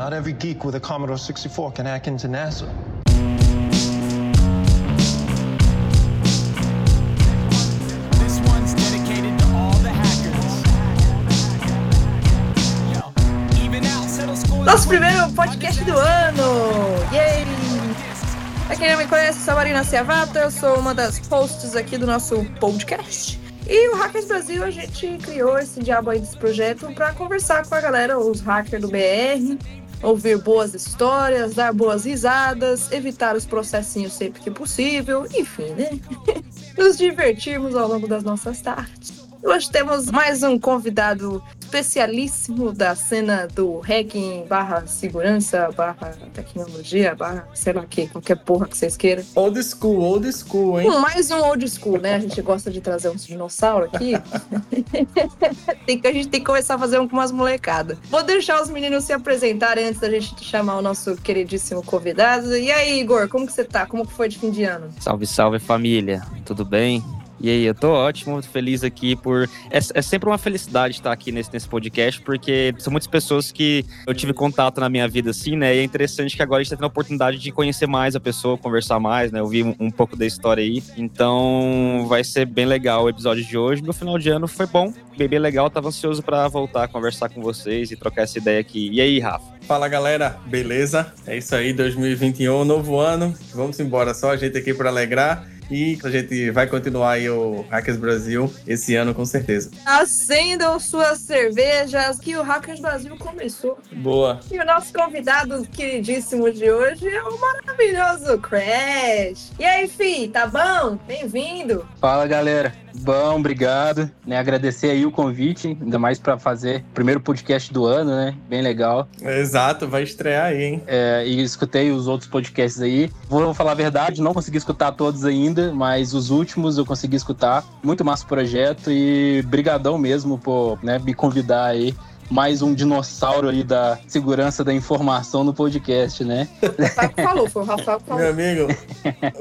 Not every geek with a Commodore 64 can hack into NASA. Nosso primeiro podcast do ano! Yay! Pra quem não me conhece, sou a Marina Ciavato, eu sou uma das hosts aqui do nosso podcast. E o Hackers Brasil, a gente criou esse diabo aí desse projeto para conversar com a galera, os hackers do BR, ouvir boas histórias, dar boas risadas, evitar os processinhos sempre que possível, enfim, né? Nos divertirmos ao longo das nossas tardes. Hoje temos mais um convidado especialíssimo da cena do hacking barra segurança, barra tecnologia, barra sei lá que, qualquer porra que vocês queiram. Old school, old school, hein? Um, mais um old school, né? A gente gosta de trazer uns dinossauros aqui. tem que, a gente tem que começar a fazer um com umas molecadas. Vou deixar os meninos se apresentarem antes da gente chamar o nosso queridíssimo convidado. E aí, Igor, como que você tá? Como que foi de fim de ano? Salve, salve família, tudo bem? E aí, eu tô ótimo, feliz aqui por. É, é, sempre uma felicidade estar aqui nesse, nesse podcast, porque são muitas pessoas que eu tive contato na minha vida, assim, né? E é interessante que agora a gente tá tendo a oportunidade de conhecer mais a pessoa, conversar mais, né? Ouvir um, um pouco da história aí. Então, vai ser bem legal o episódio de hoje. Meu final de ano foi bom, bem legal. Tava ansioso para voltar a conversar com vocês e trocar essa ideia aqui. E aí, Rafa? Fala galera, beleza? É isso aí, 2021, novo ano. Vamos embora, só a gente aqui para alegrar. E a gente vai continuar aí o Hackers Brasil esse ano com certeza. Acendam suas cervejas que o Hackers Brasil começou. Boa. E o nosso convidado queridíssimo de hoje é o maravilhoso Crash. E aí, Fi, tá bom? Bem-vindo. Fala galera, bom, obrigado. Né, agradecer aí o convite, ainda mais para fazer o primeiro podcast do ano, né? Bem legal. Exato, vai estrear aí, hein? É, e escutei os outros podcasts aí. Vou falar a verdade, não consegui escutar todos ainda, mas os últimos eu consegui escutar. Muito massa o projeto e brigadão mesmo por né, me convidar aí mais um dinossauro aí da segurança da informação no podcast, né? O Rafael falou, foi o Rafael que falou. Meu amigo,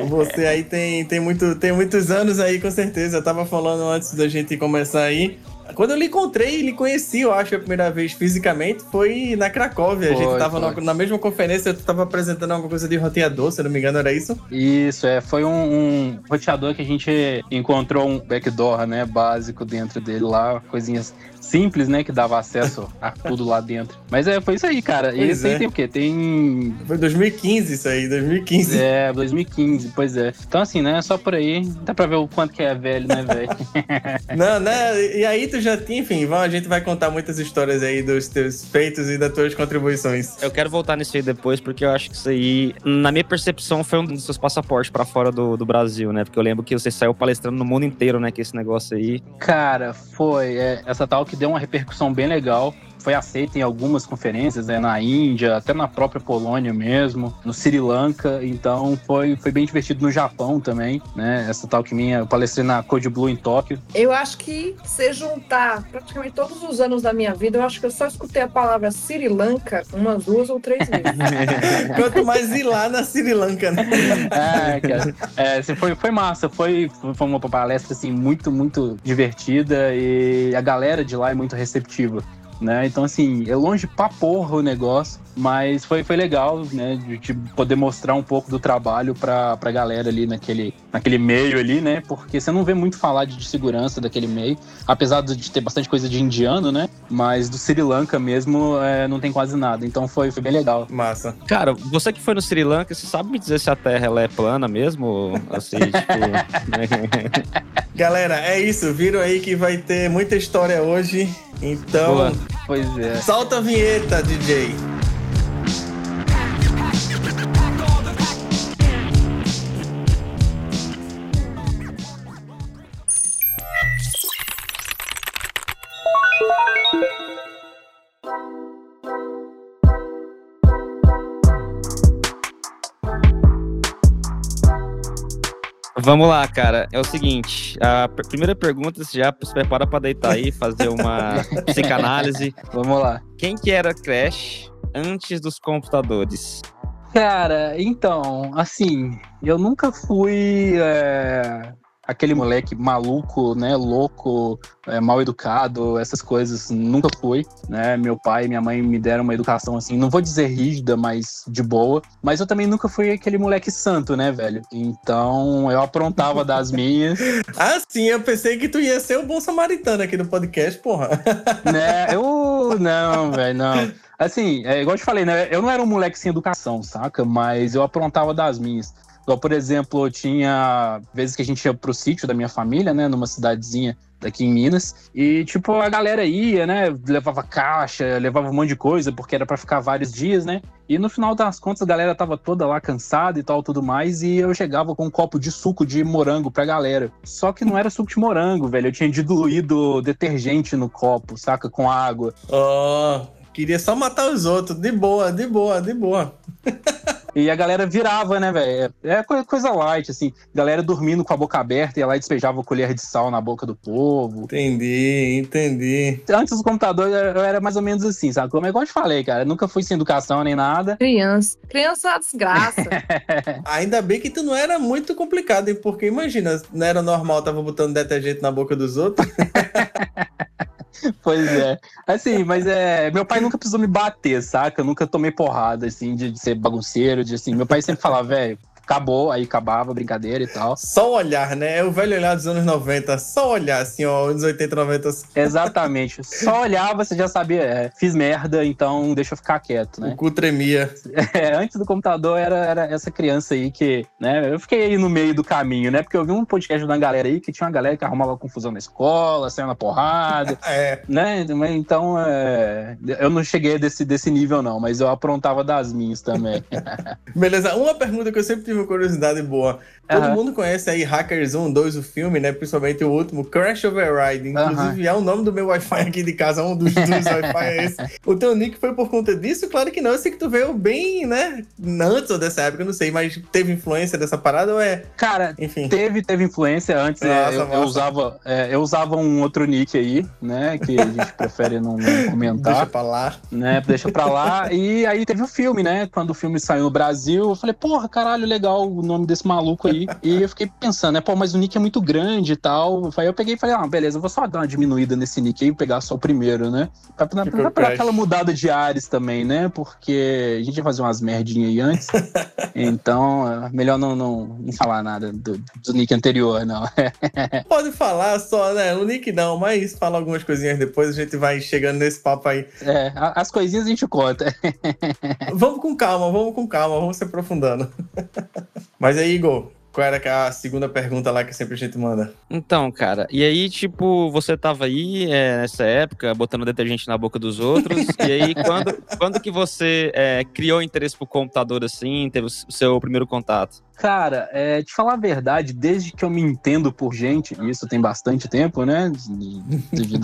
você aí tem, tem, muito, tem muitos anos aí, com certeza. Eu tava falando antes da gente começar aí. Quando eu lhe encontrei, lhe conheci, eu acho, a primeira vez fisicamente, foi na Cracóvia. a gente Foi, tava foi. na, na mesma conferência, eu tava apresentando alguma coisa de roteador, se eu não me engano, era isso? Isso, é, foi um, um roteador que a gente encontrou um backdoor, né, básico dentro dele lá, coisinhas simples, né, que dava acesso a tudo lá dentro. Mas é, foi isso aí, cara. E Pois esse aí é. tem o quê? Tem Foi 2015 isso aí, 2015. É, 2015, pois é. Então, assim, né? Só por aí, dá pra ver o quanto que é velho, né, velho? Não, né? E aí tu já tinha, enfim, vamos- a gente vai contar muitas histórias aí dos teus feitos e das tuas contribuições. Eu quero voltar nisso aí depois, porque eu acho que isso aí, na minha percepção, foi um dos seus passaportes pra fora do, do Brasil, né? Porque eu lembro que você saiu palestrando no mundo inteiro, né? Que esse negócio aí. Cara, foi. é, essa tal que deu uma repercussão bem legal. Foi aceita em algumas conferências, né, na Índia, até na própria Polônia mesmo, no Sri Lanka. Então foi, foi bem divertido no Japão também, né? Essa tal que minha, eu palestrei na Code Blue em Tóquio. Eu acho que se juntar praticamente todos os anos da minha vida, eu acho que eu só escutei a palavra Sri Lanka umas duas ou três vezes. Quanto mais ir lá na Sri Lanka, né? É, cara. É, foi, foi massa. Foi, foi uma palestra assim, muito, muito divertida e a galera de lá é muito receptiva. Né? Então, assim, é longe pra porra o negócio, mas foi, foi legal, né? De, de poder mostrar um pouco do trabalho pra, pra galera ali naquele, naquele meio ali, né? Porque você não vê muito falar de, de segurança daquele meio, apesar de ter bastante coisa de indiano, né? Mas do Sri Lanka mesmo é, não tem quase nada. Então foi, foi bem legal. Massa. Cara, você que foi no Sri Lanka, você sabe me dizer se a Terra ela é plana mesmo? Assim, tipo. né? Galera, é isso. Viram aí que vai ter muita história hoje. Então, Boa. Pois é. solta a vinheta, DJ. Vamos lá, cara. É o seguinte: a pr- primeira pergunta, você já se prepara pra deitar aí, fazer uma psicanálise. Vamos lá. Quem que era Crash antes dos computadores? Cara, então, assim, eu nunca fui é, aquele moleque maluco, né, louco, é, mal educado, essas coisas, nunca fui, né? Meu pai e minha mãe me deram uma educação assim, não vou dizer rígida, mas de boa. Mas eu também nunca fui aquele moleque santo, né, velho? Então eu aprontava das minhas. Ah, sim, eu pensei que tu ia ser o bom samaritano aqui no podcast, porra. né? Eu. Não, velho, não. Assim, é, igual eu te falei, né? Eu não era um moleque sem educação, saca? Mas eu aprontava das minhas. Então, por exemplo, tinha vezes que a gente ia pro sítio da minha família, né? Numa cidadezinha daqui em Minas. E, tipo, a galera ia, né? Levava caixa, levava um monte de coisa, porque era para ficar vários dias, né? E no final das contas, a galera tava toda lá cansada e tal, tudo mais. E eu chegava com um copo de suco de morango pra galera. Só que não era suco de morango, velho. Eu tinha diluído detergente no copo, saca? Com água. Ó, queria só matar os outros. De boa, de boa, de boa. E a galera virava, né, velho? É co- coisa light, assim. Galera dormindo com a boca aberta, ia lá e despejava colher de sal na boca do povo. Entendi, entendi. Antes do computador, eu era mais ou menos assim, sabe? Como é igual eu te falei, cara. Nunca fui sem educação nem nada. Criança. Criança é uma desgraça. Ainda bem que tu não era muito complicado, hein? Porque imagina, não era normal, tava botando detergente na boca dos outros. Pois é. Assim, mas é. Meu pai nunca precisou me bater, saca? Eu nunca tomei porrada, assim, de, de ser bagunceiro, de assim. Meu pai sempre falava, velho, acabou, aí acabava a brincadeira e tal. Só olhar, né? É o velho olhar dos anos 90. Só olhar, assim, ó, anos 80, 90. Exatamente. Só olhava, você já sabia, é, fiz merda, então deixa eu ficar quieto, né? O cu tremia. É, antes do computador era, era essa criança aí que, né? Eu fiquei aí no meio do caminho, né? Porque eu vi um podcast da galera aí que tinha uma galera que arrumava confusão na escola, saiu na porrada, É. né? Então, é, eu não cheguei desse, desse nível, não, mas eu aprontava das minhas também. Beleza, uma pergunta que eu sempre tive uma curiosidade boa. Todo mundo conhece aí Hackers 1, 2, o filme, né? Principalmente o último, Crash Override. Inclusive, é o nome do meu Wi-Fi aqui de casa, um dos, dos Wi-Fi é esse. O teu nick foi por conta disso? Claro que não. Eu sei que tu veio bem, né? Antes dessa época, eu não sei, mas teve influência dessa parada ou é. Cara, Enfim. Teve, teve influência antes, né, Nossa, eu, eu massa. usava, é, eu usava um outro nick aí, né? Que a gente prefere não, não comentar. Deixa pra lá. né? Deixa pra lá. E aí teve o filme, né? Quando o filme saiu no Brasil, eu falei, porra, caralho, legal o nome desse maluco aí. E eu fiquei pensando, né? Pô, mas o nick é muito grande e tal. Aí eu peguei e falei, ah, beleza, eu vou só dar uma diminuída nesse nick aí e pegar só o primeiro, né? Pra, pra, pra, pra aquela mudada de ares também, né? Porque a gente ia fazer umas merdinhas aí antes. então, melhor não, não, não falar nada do, do nick anterior, não. Pode falar só, né? O nick não, mas fala algumas coisinhas depois, a gente vai chegando nesse papo aí. É, as coisinhas a gente conta. Vamos com calma, vamos com calma, vamos se aprofundando. Mas aí, Igor, qual era é a segunda pergunta lá que sempre a gente manda? Então, cara, e aí, tipo, você tava aí é, nessa época, botando detergente na boca dos outros, e aí, quando, quando que você é, criou interesse pro computador assim, teve o seu primeiro contato? Cara, é, te falar a verdade, desde que eu me entendo por gente, e isso tem bastante tempo, né?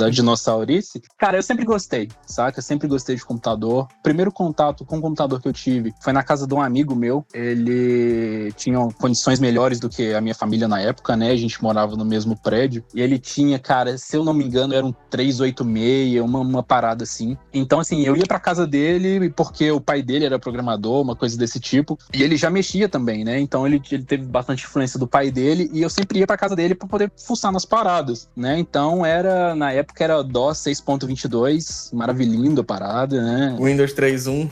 à dinossauриce, cara, eu sempre gostei, saca? Eu sempre gostei de computador. Primeiro contato com o computador que eu tive foi na casa de um amigo meu. Ele tinha condições melhores do que a minha família na época, né? A gente morava no mesmo prédio. E ele tinha, cara, se eu não me engano, era um 386, uma, uma parada assim. Então, assim, eu ia pra casa dele porque o pai dele era programador, uma coisa desse tipo. E ele já mexia também, né? Então ele, ele teve bastante influência do pai dele e eu sempre ia pra casa dele pra poder fuçar nas paradas, né? Então era, na época era DOS 6.22, maravilhindo a parada, né? Windows 3.1.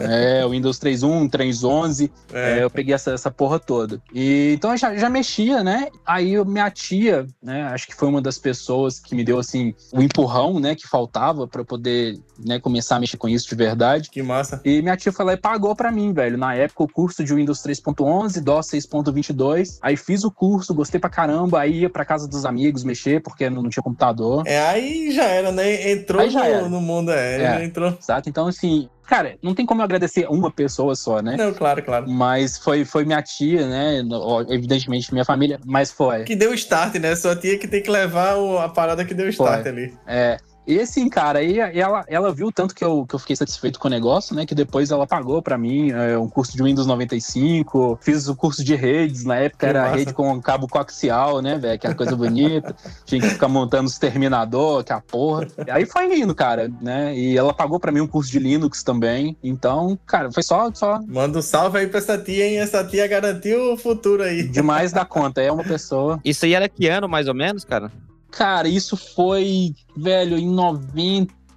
É, o Windows 3.1, 3.11, É. é, eu peguei essa, essa porra toda. E, então eu já, já mexia, né? Aí minha tia, né? Acho que foi uma das pessoas que me deu, assim, o empurrão, né? Que faltava eu poder né, começar a mexer com isso de verdade. Que massa. E minha tia foi lá e pagou pra mim, velho. Na época, o curso de Windows 3.11, DOS 6.22. Aí fiz o curso, gostei pra caramba. Aí ia pra casa dos amigos mexer, porque não, não tinha computador. É, aí já era, né? Entrou no, era. no mundo, é, É. entrou. Saca? Então, assim, cara, não tem como eu agradecer uma pessoa só, né? Não, claro, claro. Mas foi, foi minha tia, né? Evidentemente minha família, mas foi. Que deu start, né? Sua tia que tem que levar o- a parada que deu start Foi. ali. É, E assim, cara, aí ela, ela viu tanto que eu, que eu fiquei satisfeito com o negócio, né? Que depois ela pagou pra mim é, um curso de Windows 95, fiz o curso de redes, na época Que era massa. rede com cabo coaxial, né, velho? Que era coisa bonita. Tinha que ficar montando os terminador, que é a porra. E aí foi indo, cara, né? E ela pagou pra mim um curso de Linux também. Então, cara, foi só, só Manda um salve aí pra essa tia, hein? Essa tia garantiu o futuro aí. demais da conta. É uma pessoa. Isso aí era que ano, mais ou menos, cara? Cara, isso foi, velho, em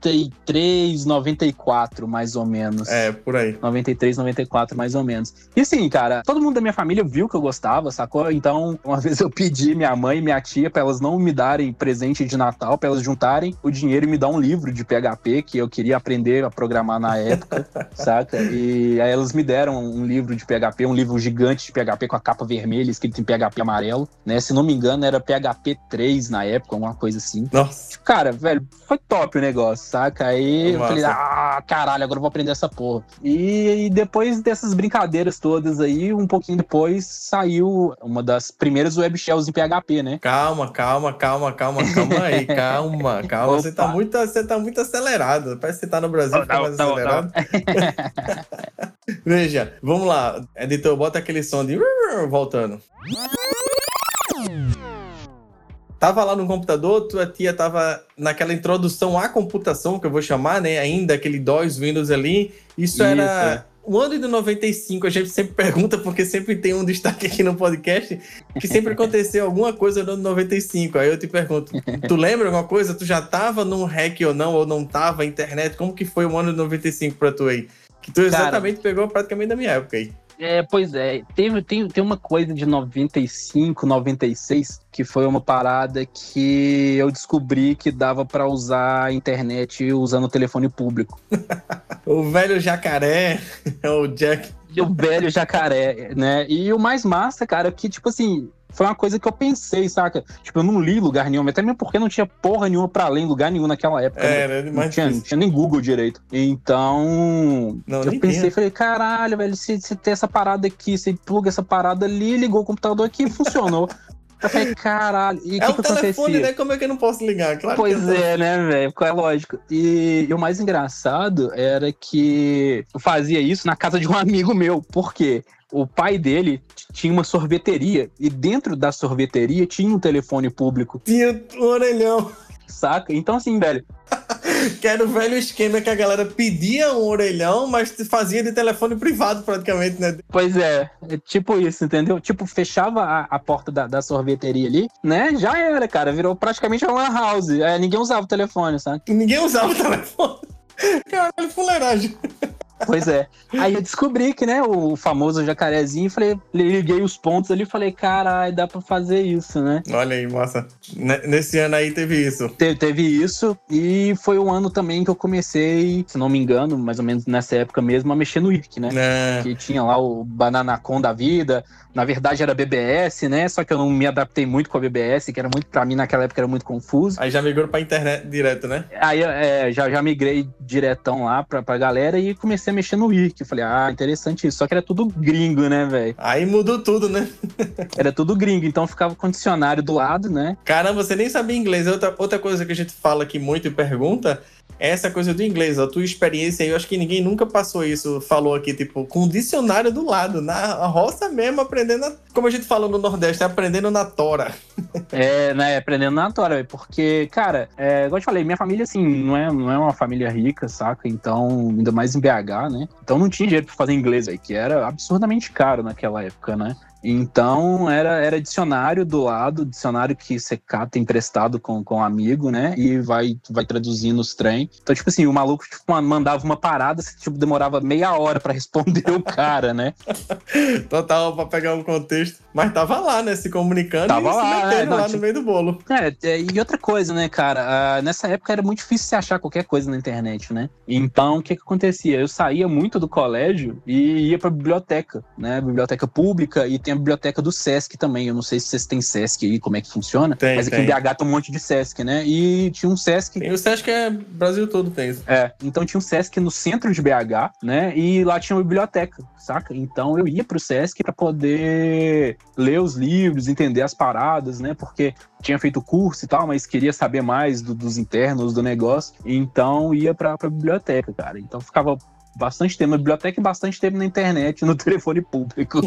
93, 94, mais ou menos. É, por aí. 93, 94, mais ou menos. E assim, cara, todo mundo da minha família viu que eu gostava, sacou? Então, uma vez eu pedi minha mãe e minha tia pra elas não me darem presente de Natal, pra elas juntarem o dinheiro e me dar um livro de PHP que eu queria aprender a programar na época, saca? E aí elas me deram um livro de PHP, um livro gigante de PHP com a capa vermelha, escrito em PHP amarelo, né? Se não me engano, era PHP 3 na época, alguma coisa assim. Nossa. Cara, velho, foi top o negócio, saca? Aí eu falei, ah, caralho, agora eu vou aprender essa porra. E, e depois dessas brincadeiras todas aí, um pouquinho depois, saiu uma das primeiras web shells em PHP, né? Calma, calma, calma, calma, calma aí, calma, calma. Você tá, muito, você tá muito acelerado. Parece que você tá no Brasil, fica Tá, mais tá, tá. acelerado. Veja, vamos lá. Editor, bota aquele som de voltando. Tava lá no computador, tua tia tava naquela introdução à computação, que eu vou chamar, né? Ainda aquele DOS, Windows ali. Isso, Isso, era o ano de 95. A gente sempre pergunta, porque sempre tem um destaque aqui no podcast, que sempre aconteceu alguma coisa no ano 95. Aí eu te pergunto, tu lembra alguma coisa? Tu já tava num hack ou não? Ou não tava internet? Como que foi o ano de 95 pra tu aí? Que tu exatamente pegou praticamente da minha época aí. É, pois é, teve, tem, tem uma coisa de 95, 96, que foi uma parada que eu descobri que dava pra usar a internet usando o telefone público. O velho jacaré, o Jack. O velho jacaré, né? E o mais massa, cara, que, tipo assim, foi uma coisa que eu pensei, saca? Tipo, eu não li lugar nenhum, até mesmo porque não tinha porra nenhuma pra ler em lugar nenhum naquela época. né? Era Não tinha, não tinha nem Google direito. Então, Não, eu pensei, tinha. falei, caralho, velho, se, se tem essa parada aqui, você pluga essa parada ali, ligou o computador aqui e funcionou. eu falei, caralho, e o É que, um que telefone, acontecia? né? Como é que eu não posso ligar? Claro Pois eu é, né, velho? É lógico. E, e o mais engraçado era que eu fazia isso na casa de um amigo meu. Por quê? O pai dele tinha uma sorveteria e dentro da sorveteria tinha um telefone público, Tinha um orelhão. saca? Então, assim, velho, Que era o velho esquema que a galera pedia um orelhão, mas fazia de telefone privado praticamente, né? pois é, é tipo isso, entendeu? Tipo, fechava a, a porta da, da sorveteria ali, né? Já era, cara. Virou praticamente uma house. É, ninguém usava o telefone, sabe? Ninguém usava o telefone. Caralho, fuleiragem. Pois é. Aí eu descobri que, né, o famoso jacarezinho, falei, liguei os pontos ali e falei, caralho, dá pra fazer isso, né? Olha aí, massa. Ne- Nesse ano aí teve isso. Te- teve isso, e foi o ano também que eu comecei, se não me engano, mais ou menos nessa época mesmo, a mexer no IRC, né? É. Que tinha lá o Bananacon da vida, na verdade era BBS, né? Só que eu não me adaptei muito com a BBS, que era muito, pra mim naquela época era muito confuso. Aí já migrou pra internet direto, né? Aí é, já, já migrei diretão lá pra, pra galera e comecei a mexer no IRC. Falei, ah, interessante isso. Só que era tudo gringo, né, velho? Aí mudou tudo, né? Era tudo gringo, então ficava com o dicionário do lado, né? Caramba, você nem sabia inglês. Outra, outra coisa que a gente fala aqui muito e pergunta essa coisa do inglês. A tua experiência aí, eu acho que ninguém nunca passou isso, falou aqui, tipo, com o dicionário do lado, na roça mesmo, aprendendo, a- como a gente fala no Nordeste, aprendendo na tora. É, né, aprendendo na tora, porque, cara, é, igual eu te falei, minha família, assim, não é, não é uma família rica, saca? Então, ainda mais em BH, né? Então não tinha dinheiro pra fazer inglês aí, que era absurdamente caro naquela época, né? Então era, era dicionário do lado, dicionário que você cata emprestado com, com um amigo, né? E vai, vai traduzindo os trem. Então, tipo assim, o maluco tipo, mandava uma parada, você, tipo, demorava meia hora pra responder o cara, né? Total, pra pegar um contexto. Mas tava lá, né? Se comunicando Tava e lá, se metendo é, não, lá tipo- no meio do bolo. É, é, e outra coisa, né, cara? ah, nessa época era muito difícil você achar qualquer coisa na internet, né? Então, o que que acontecia? Eu saía muito do colégio e ia pra biblioteca, né? Biblioteca pública e tem biblioteca do Sesc também. Eu não sei se vocês têm Sesc aí, como é que funciona. Tem, mas aqui tem. em BH tem um monte de Sesc, né? E tinha um Sesc você acha que é Brasil todo tem isso? é, então tinha um Sesc no centro de BH, né? E lá tinha uma biblioteca, saca? Então eu ia pro Sesc pra poder ler os livros, entender as paradas, né? Porque tinha feito curso e tal, mas queria saber mais do- dos internos do negócio. Então ia pra, pra biblioteca, cara. Então ficava bastante tempo na biblioteca e bastante tempo na internet, no telefone público.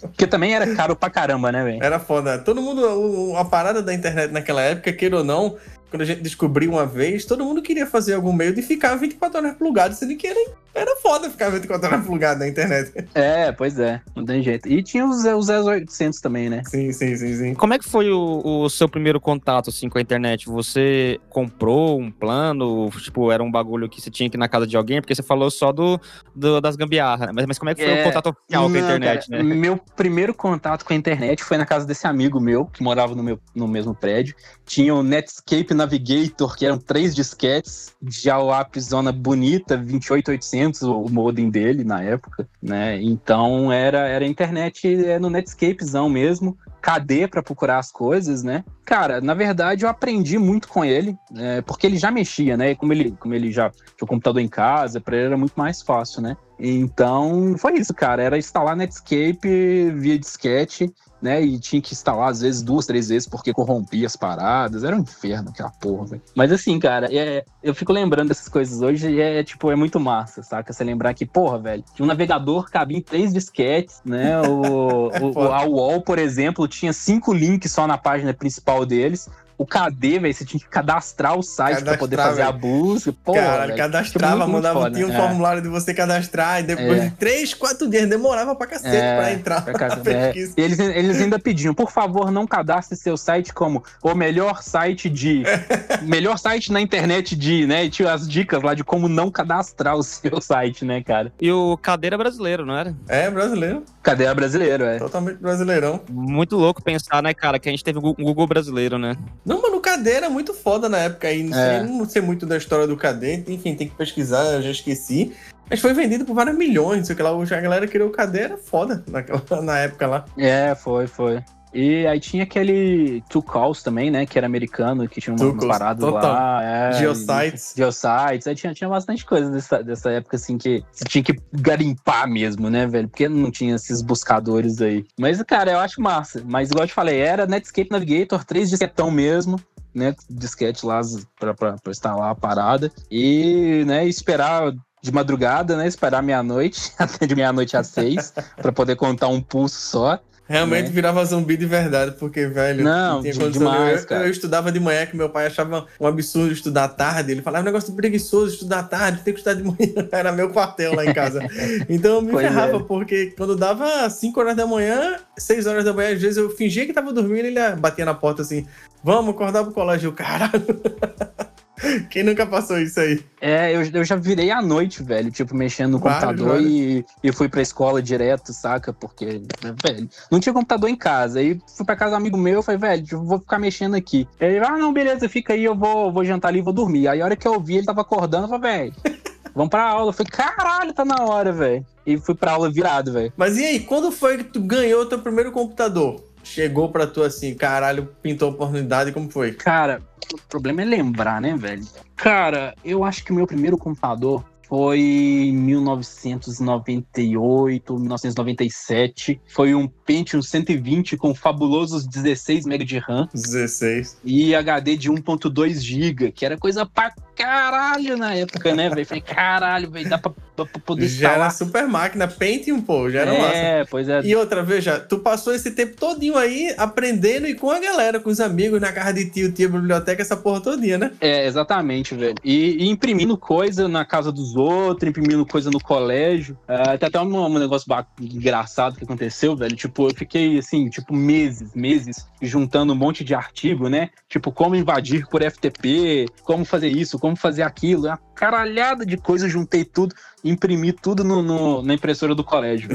Porque também era caro pra caramba, né, velho? Era foda. Todo mundo, a parada da internet naquela época, queira ou não, quando a gente descobriu uma vez, todo mundo queria fazer algum meio de ficar 24 horas plugado, sendo que era, era foda ficar 24 horas plugado na internet. É, pois é, não tem jeito. E tinha os, os 0800 também, né? Sim, sim, sim, sim. Como é que foi o, o seu primeiro contato assim com a internet? Você comprou um plano? Tipo, era um bagulho que você tinha que ir na casa de alguém? Porque você falou só do, do- das gambiarras, né? Mas, mas como é que foi É, o contato oficial com a internet, cara, né? Meu primeiro contato com a internet foi na casa desse amigo meu, que morava no, meu, no mesmo prédio. Tinha o Netscape Navigator, que eram três disquetes, já o app zona bonita, 28800, o modem dele na época, né? Então era, era internet é, no Netscapezão mesmo. KD para procurar as coisas, né? Cara, na verdade eu aprendi muito com ele, é, porque ele já mexia, né? E Como ele, como ele já tinha o computador em casa, para ele era muito mais fácil, né? Então, foi isso, cara. Era instalar Netscape via disquete, né? E tinha que instalar, às vezes, duas, três vezes, porque corrompia as paradas. Era um inferno aquela porra, velho. Mas assim, cara, é, eu fico lembrando dessas coisas hoje e é, tipo, é muito massa, saca? Você lembrar que, porra, velho, tinha um navegador cabia em três disquetes, né? O, o, o, a UOL, por exemplo, tinha cinco links só na página principal deles. O KD, velho, você tinha que cadastrar o site pra poder Cadastrar, fazer a busca. Porra, Caralho, velho. cadastrava, muito, muito mandava, foda, tinha um é. formulário de você cadastrar, e depois É. de três, quatro dias, demorava pra cacete É, pra entrar pra na pesquisa. E eles, eles ainda pediam, por favor, não cadastre seu site como o melhor site de. melhor site na internet de, né? E tinha as dicas lá de como não cadastrar o seu site, né, cara? E o Cadeira brasileiro, não era? É, brasileiro, Cadê a brasileiro, é? totalmente brasileirão. Muito louco pensar, né, cara, que a gente teve um Google brasileiro, né? Não, mano, o KD era muito foda na época aí. Não, É. sei, não sei muito da história do KD, enfim, tem que pesquisar, eu já esqueci. Mas foi vendido por vários milhões, sei lá. A galera queria o KD, era foda naquela, na época lá. É, foi, foi. E aí tinha aquele Two Calls também, né? Que era americano, que tinha uma, Two umas Calls, paradas total. lá. É, Geosites. Geosites. Aí tinha, tinha bastante coisa dessa, dessa época, assim, que você tinha que garimpar mesmo, né, velho? Porque não tinha esses buscadores aí. Mas, cara, eu acho massa. Mas, igual eu te falei, era Netscape Navigator, três disquetão mesmo. Né, disquete lá pra instalar a parada. E, né, esperar de madrugada, né? Esperar meia-noite, até de meia-noite às seis, pra poder contar um pulso só. Realmente Né? virava zumbi de verdade, porque, velho, Não, demais, eu, cara. eu estudava de manhã, que meu pai achava um absurdo estudar à tarde. Ele falava, é um negócio preguiçoso estudar à tarde, tem que estudar de manhã. Era meu quartel lá em casa. Então eu me Pois ferrava, é. porque quando dava 5 horas da manhã, 6 horas da manhã, às vezes eu fingia que tava dormindo e ele batia na porta assim, vamos acordar pro colégio. Eu, caralho. Quem nunca passou isso aí? É, eu, eu já virei à noite, velho, tipo, mexendo no Vários, computador vários. e, e fui pra escola direto, saca? Porque, velho, não tinha computador em casa. Aí fui pra casa do amigo meu, falei, velho, vou ficar mexendo aqui. Ele, ah, não, beleza, fica aí, eu vou, vou jantar ali e vou dormir. Aí a hora que eu vi, ele tava acordando, eu falei, velho, vamos pra aula. Eu falei, caralho, tá na hora, velho. E fui pra aula virado, velho. Mas e aí, quando foi que tu ganhou teu primeiro computador? Chegou pra tu assim, caralho, pintou a oportunidade, como foi? Cara, o problema é lembrar, né, velho? Cara, eu acho que o meu primeiro computador foi em 1998, 1997. Foi um Pentium 120 com fabulosos 16 MB de RAM 16. e HD de 1.2 GB, que era coisa pra caralho na época, né, velho? Falei, caralho, velho, dá pra, pra poder Já era instalar. super máquina, Pentium, pô, já era massa. é, pois é. E outra, veja, tu passou esse tempo todinho aí aprendendo e com a galera, com os amigos, na casa de tio, tia, biblioteca, essa porra todinha, né? É, exatamente, velho. E, e imprimindo coisa na casa dos outros, imprimindo coisa no colégio. Ah, tem até um, um negócio engraçado que aconteceu, velho. Tipo, eu fiquei, assim, tipo, meses, meses, juntando um monte de artigo, né? Tipo, como invadir por FTP, como fazer isso, como fazer aquilo. Uma caralhada de coisa, juntei tudo, imprimi tudo no, no- na impressora do colégio.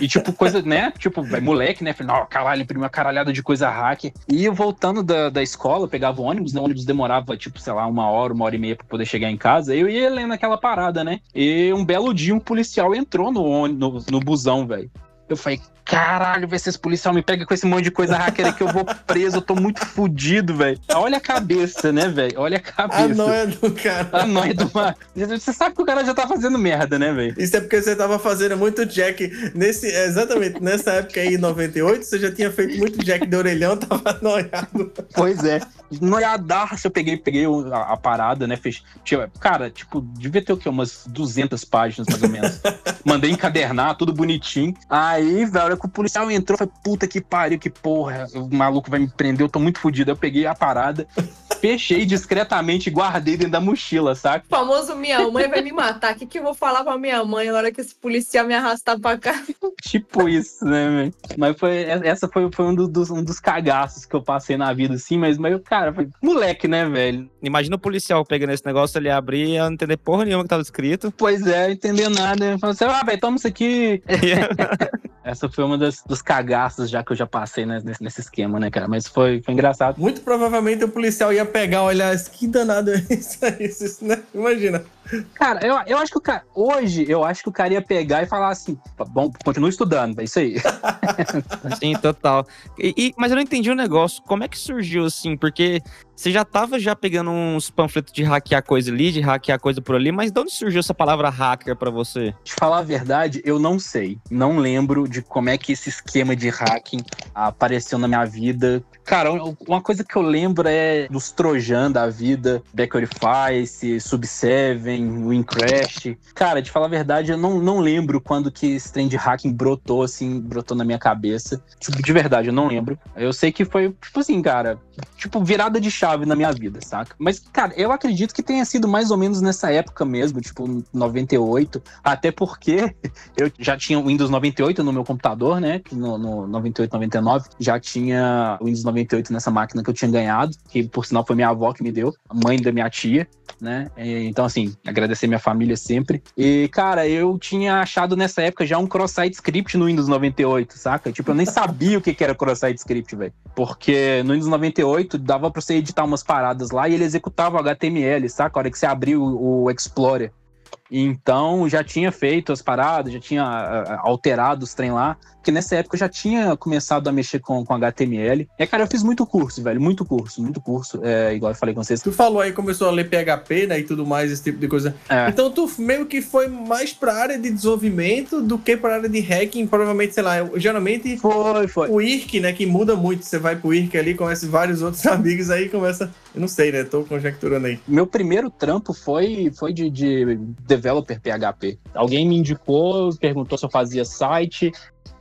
E, tipo, coisa, né? Tipo, velho, moleque, né? Falei, não, caralho, imprimi uma caralhada de coisa hacker. E eu voltando da, da escola, pegava o ônibus, né? O ônibus demorava, tipo, sei lá, uma hora, uma hora e meia pra poder chegar em casa. Eu ia lendo aquela parada, né? E um belo dia um policial entrou no, no, no busão, velho. Eu falei, caralho, vai ser esse policial me pega com esse monte de coisa hacker que eu vou preso, eu tô muito fudido, velho. Olha a cabeça, né, velho? Olha a cabeça. A noia do cara. A noia do mar. Você sabe que o cara já tá fazendo merda, né, velho? Isso é porque você tava fazendo muito jack nesse. Exatamente, nessa época aí, em 98, você já tinha feito muito jack de orelhão, tava noiado. Pois é. Noiadaço, eu peguei, peguei a, a parada, né? Fez, cara, tipo, devia ter o quê? Umas 200 páginas, mais ou menos. Mandei encadernar, tudo bonitinho. Aí, velho, a hora que o policial entrou, falei, puta que pariu, que porra, o maluco vai me prender, eu tô muito fodido. Eu peguei a parada, fechei discretamente e guardei dentro da mochila, saca? O famoso minha mãe vai me matar. O que, que eu vou falar pra minha mãe na hora que esse policial me arrastar pra cá? Tipo isso, né, velho? Mas foi, essa foi, foi um, do- dos, um dos cagaços que eu passei na vida, assim, mas, mas cara, foi moleque, né, velho? Imagina o policial pegando esse negócio, ele abrir e eu não entender porra nenhuma que tava escrito. Pois é, entender nada. Falei assim, ah, velho, toma isso aqui. Essa foi uma das, dos cagaços já que eu já passei né, nesse, nesse esquema, né, cara? Mas foi, foi engraçado. Muito provavelmente o policial ia pegar, olhar, que danado é isso aí, né? Imagina. Cara, eu, eu acho que o cara. Hoje, eu acho que o cara ia pegar e falar assim: bom, continua estudando, é isso aí. Sim, total. E, e- mas eu não entendi o negócio. Como é que surgiu assim? Porque você já tava já pegando uns panfletos de hackear coisa ali, de hackear coisa por ali, mas de onde surgiu essa palavra hacker pra você? De falar a verdade, eu não sei. Não lembro de como é que esse esquema de hacking apareceu na minha vida. Cara, uma coisa que eu lembro é dos Trojan da vida, Backwardify, Sub7, Wincrash. Cara, de falar a verdade, eu não, não lembro quando que esse trem de hacking brotou, assim, brotou na minha cabeça. Tipo, de verdade, eu não lembro. Eu sei que foi, tipo assim, cara, tipo, virada de chave na minha vida, saca? Mas, cara, eu acredito que tenha sido mais ou menos nessa época mesmo, tipo, 98. Até porque eu já tinha o Windows 98 no meu computador, né? No, no 98, 99. Já tinha o Windows 98 nessa máquina que eu tinha ganhado, que por sinal foi minha avó que me deu, a mãe da minha tia, né? Então, assim, agradecer minha família sempre. E, cara, eu tinha achado nessa época já um cross-site script no Windows 98, saca? Tipo, eu nem sabia o que era cross-site script, velho. Porque no Windows 98 dava pra você editar umas paradas lá e ele executava o HTML, saca? A hora que você abriu o Explorer. Então já tinha feito as paradas, já tinha ah, alterado os trem lá, porque nessa época eu já tinha começado a mexer com, com HTML. E cara, eu fiz muito curso, velho, muito curso, muito curso, é, igual eu falei com vocês. Tu falou aí, começou a ler PHP, né, e tudo mais, esse tipo de coisa. É. Então tu meio que foi mais pra área de desenvolvimento do que pra área de hacking, provavelmente, sei lá, eu- geralmente Foi, foi. o IRC, né, que muda muito, você vai pro IRC ali, conhece vários outros amigos aí, começa, eu não sei, né, tô conjecturando aí. Meu primeiro trampo foi, foi de, de developer PHP. Alguém me indicou, perguntou se eu fazia site.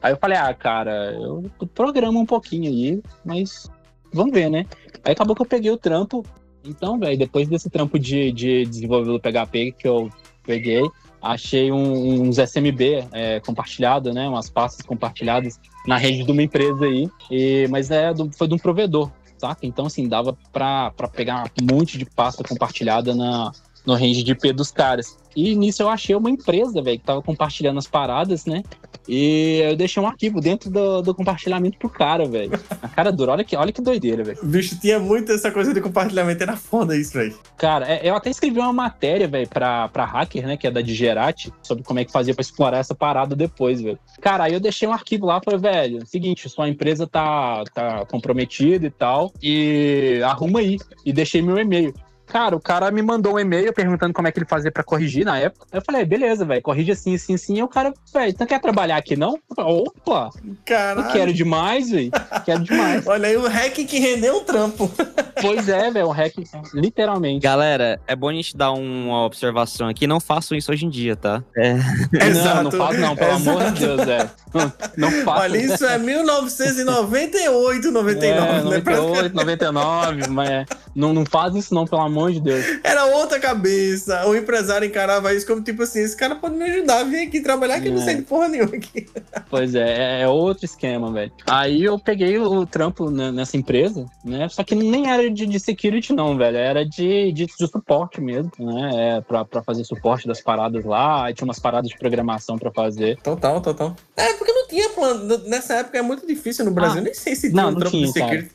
Aí eu falei, ah, cara, eu programo um pouquinho aí, mas vamos ver, né? Aí acabou que eu peguei o trampo. Então, velho, depois desse trampo de, de desenvolvedor PHP que eu peguei, achei um- uns SMB é, compartilhado, né? Umas pastas compartilhadas na rede de uma empresa aí. E, mas é do- foi de um provedor, saca? Então, assim, dava pra pegar um monte de pasta compartilhada na, no range de IP dos caras. E nisso eu achei uma empresa, velho, que tava compartilhando as paradas, né? E eu deixei um arquivo dentro do, do compartilhamento pro cara, velho. A cara dura, olha que, olha que doideira, velho. O bicho tinha muito essa coisa de compartilhamento, era foda isso, velho. Cara, é, eu até escrevi uma matéria, velho, pra, pra hacker, né, que é da Digerati, sobre como é que fazia pra explorar essa parada depois, velho. Cara, aí eu deixei um arquivo lá, falei, velho, seguinte, sua empresa tá, tá comprometida e tal, e arruma aí. E deixei meu e-mail. Cara, o cara me mandou um e-mail perguntando como é que ele fazia pra corrigir na época. Eu falei, beleza, velho, corrige assim, assim, assim. E o cara, velho, não quer trabalhar aqui, não? Eu falei, Opa, eu Caralho. quero demais, velho. Quero demais. Olha aí o hack que rendeu um trampo. pois é, velho, um hack, literalmente. Galera, é bom a gente dar uma observação aqui. Não façam isso hoje em dia, tá? É, Não, não faz não, pelo amor de Deus, é. Não, não faça. Olha, isso é 1998, 99, é, né? 98, 99, mas é, não, não faz isso não, pelo amor de Deus. Era outra cabeça. O empresário encarava isso como tipo assim: esse cara pode me ajudar, vem aqui trabalhar que eu não É. sei de porra nenhuma aqui. Pois é, é, é outro esquema, velho. Aí eu peguei o, trampo nessa empresa, né? Só que nem era de, de security, não, velho. Era de, de, de suporte mesmo, né? É, pra, pra fazer suporte das paradas lá. Aí tinha umas paradas de programação pra fazer. Total, total. É, porque não tinha plano. Nessa época é muito difícil no Brasil. Ah, Nem sei se tinha não, um não trampo tinha, de security.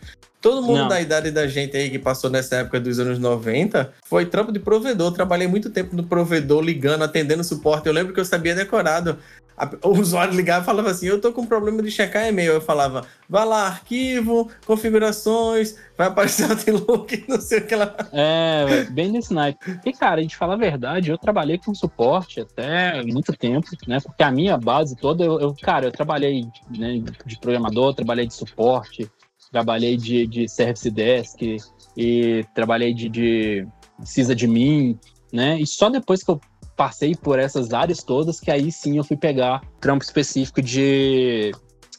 Todo mundo Não. da idade da gente aí que passou nessa época dos anos 90 foi trampo de provedor. Trabalhei muito tempo no provedor, ligando, atendendo suporte. Eu lembro que eu sabia decorado a- o usuário ligava e falava assim: Eu tô com problema de checar e-mail. Eu falava: Vai lá, arquivo, configurações, vai aparecer o Outlook, não sei o que lá. É, bem nesse naipe. E, cara, a gente fala a verdade, eu trabalhei com suporte até muito tempo, né? Porque a minha base toda, eu, eu- cara, eu trabalhei né, de programador, trabalhei de suporte, trabalhei de, de service desk e trabalhei de, de sysadmin, né? E só depois que eu passei por essas áreas todas que aí sim eu fui pegar trampo específico de,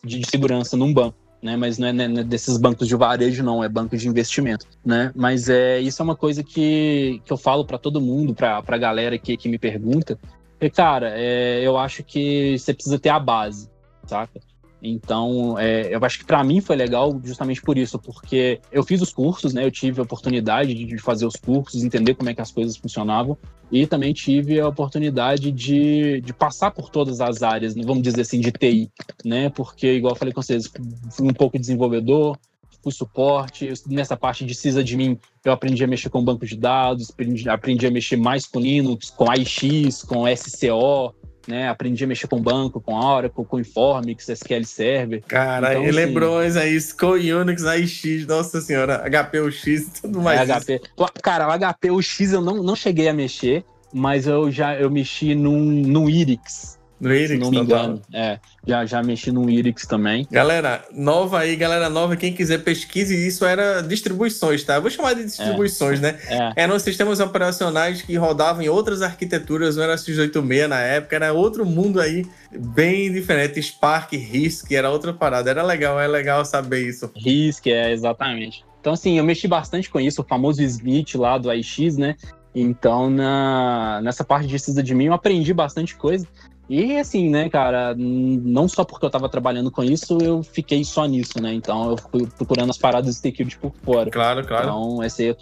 de, de segurança num banco. Né, mas não é, não é desses bancos de varejo, não, é banco de investimento, né? Mas é, isso é uma coisa que, que eu falo para todo mundo, para a galera que, que me pergunta. E, cara, é, eu acho que você precisa ter a base, saca? Então, é, eu acho que para mim foi legal justamente por isso, porque eu fiz os cursos, né? Eu tive a oportunidade de, fazer os cursos, entender como é que as coisas funcionavam, e também tive a oportunidade de, de passar por todas as áreas, né, vamos dizer assim, de TI, né? Porque, igual eu falei com vocês, fui um pouco desenvolvedor, fui suporte, nessa parte de sysadmin eu aprendi a mexer com banco de dados, aprendi, aprendi a mexer mais com Linux, com AIX, com SCO, né? Aprendi a mexer com banco, com Oracle, com Informix, SQL Server. Cara, Então, ele assim- lembrou aí, SCO Unix, AIX, nossa senhora, HPUX e tudo mais. É, HP. Cara, o HP, o X eu não, não cheguei a mexer, mas eu já eu mexi num, num Irix, No Irix, não me engano. É, já, já mexi num Irix também. Galera, nova aí, galera nova, quem quiser pesquise, isso era distribuições, tá? Eu vou chamar de distribuições, né? É, Eram sistemas operacionais que rodavam em outras arquiteturas, não era x86 na época, era outro mundo aí bem diferente. Spark, RISC, era outra parada. Era legal, é legal saber isso. RISC, é, exatamente. Então, assim, eu mexi bastante com isso, o famoso Smith lá do AIX, né? Então, na, nessa parte de sysadmin, eu aprendi bastante coisa. E, assim, né, cara, não só porque eu tava trabalhando com isso, eu fiquei só nisso, né? Então, eu fui procurando as paradas de security por fora. Claro, claro. Então, essa aí é,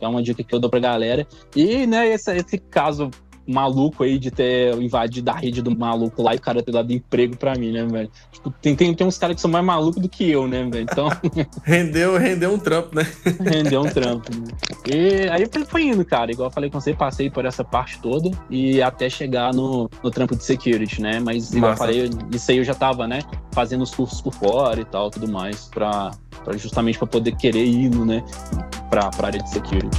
é uma dica que eu dou pra galera. E, né, esse, esse caso maluco aí de ter invadido a rede do maluco lá e o cara ter dado emprego pra mim, né, velho? Tipo, tem, tem, tem uns caras que são mais malucos do que eu, né, velho? Então, Rendeu, rendeu um trampo, né? rendeu um trampo. né? E aí foi, foi indo, cara. Igual eu falei com você, passei por essa parte toda e até chegar no, no trampo de security, né? Mas, igual eu Massa. falei, isso aí eu já tava, né, fazendo os cursos por fora e tal, tudo mais, pra, pra justamente pra poder querer ir, né, pra, pra área de security.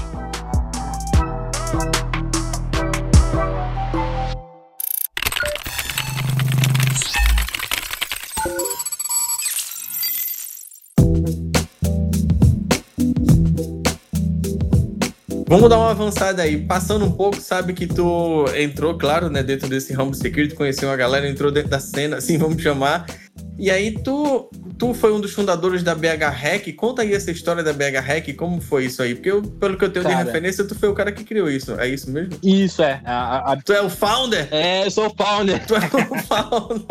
Vamos dar uma avançada aí. Passando um pouco, sabe que tu entrou, claro, né, dentro desse ramo de security, conheceu uma galera, entrou dentro da cena, assim vamos chamar. E aí tu, tu foi um dos fundadores da BH Hack. Conta aí essa história da BH Hack, como foi isso aí? Porque eu, pelo que eu tenho de Cara. referência, tu foi o cara que criou isso. É isso mesmo? Isso, é. A, a- Tu é o founder? é, eu sou o founder. Tu é o founder.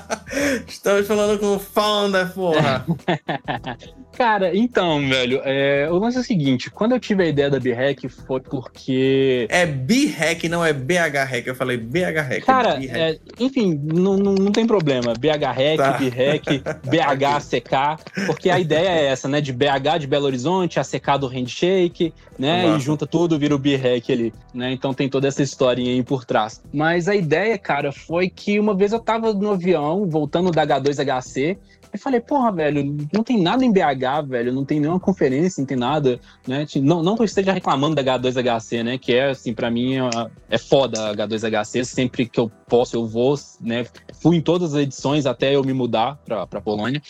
Estamos falando com o founder, porra. Cara, então, velho, é, o lance é o seguinte: quando eu tive a ideia da B-Hack foi porque. É B-Hack, não é BH Hack. Eu falei BH Hack. Cara, é, enfim, não, não, não tem problema. BH-Hack, Tá. B-Hack, BH-ACK, porque a ideia é essa, né? De BH de Belo Horizonte, ACK do Handshake, né? E junta tudo, vira o B-Hack ali, né? Então tem toda essa historinha aí por trás. Mas a ideia, cara, foi que uma vez eu tava no avião, voltando da H2HC, e falei, porra, velho, não tem nada em BH, velho, não tem nenhuma conferência, não tem nada, né? Não, não que eu esteja reclamando da H2HC, né? Que é, assim, pra mim, é, é foda a H2HC, sempre que eu posso eu vou, né? Fui em todas as edições até eu me mudar pra, pra Polônia.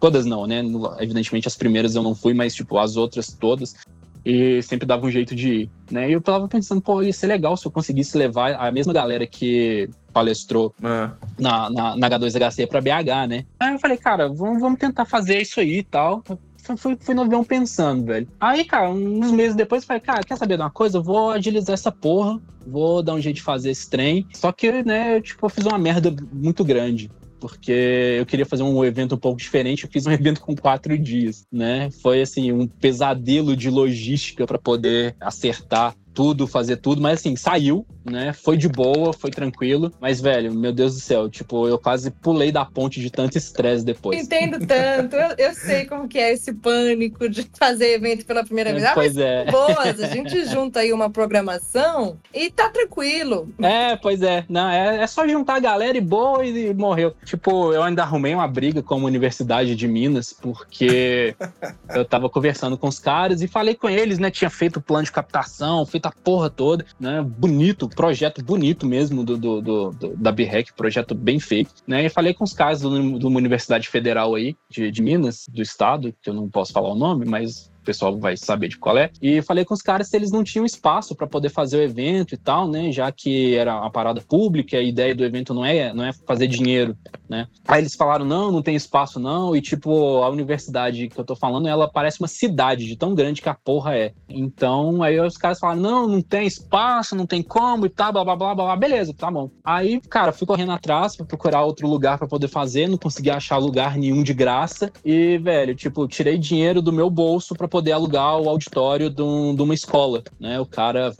Todas não, né? Evidentemente as primeiras eu não fui, mas, tipo, as outras todas. E sempre dava um jeito de ir, né? E eu tava pensando, pô, ia ser legal se eu conseguisse levar a mesma galera que palestrou Ah, na, na, na H2HC pra BH, né? Aí eu falei, cara, vamos, vamos tentar fazer isso aí e tal. Fui, fui, fui no avião pensando, velho. Aí, cara, uns meses depois, eu falei, cara, quer saber de uma coisa? Eu vou agilizar essa porra, vou dar um jeito de fazer esse trem. Só que, né, eu, tipo, eu fiz uma merda muito grande. Porque eu queria fazer um evento um pouco diferente, eu fiz um evento com quatro dias, né? Foi, assim, um pesadelo de logística para poder acertar tudo, fazer tudo, mas assim, saiu, né? Foi de boa, foi tranquilo. Mas, velho, meu Deus do céu, tipo, eu quase pulei da ponte de tanto estresse depois. Entendo tanto. Eu, eu sei como que é esse pânico de fazer evento pela primeira vez. Ah, pois é. boas, a gente junta aí uma programação e tá tranquilo. É, pois é. Não, é, é só juntar a galera e boa e, e morreu. Tipo, eu ainda arrumei uma briga com a Universidade de Minas, porque eu tava conversando com os caras e falei com eles, né? Tinha feito o plano de captação, feito a porra toda, né? Bonito, projeto bonito mesmo do, do, do- do- da BREC, projeto bem feito, né? E falei com os caras de uma universidade federal aí, de, de Minas, do estado, que eu não posso falar o nome, mas pessoal vai saber de qual é. E falei com os caras se eles não tinham espaço para poder fazer o evento e tal, né? Já que era uma parada pública, a ideia do evento não é, não é fazer dinheiro, né? Aí eles falaram: não, não tem espaço não. E tipo, a universidade que eu tô falando, ela parece uma cidade de tão grande que a porra é. Então, aí os caras falaram: não, não tem espaço, não tem como e tal, blá blá blá blá. Beleza, tá bom. Aí, cara, fui correndo atrás pra procurar outro lugar pra poder fazer, não consegui achar lugar nenhum de graça. E, velho, tipo, tirei dinheiro do meu bolso pra poder alugar o auditório de, um- de uma escola, né? O cara,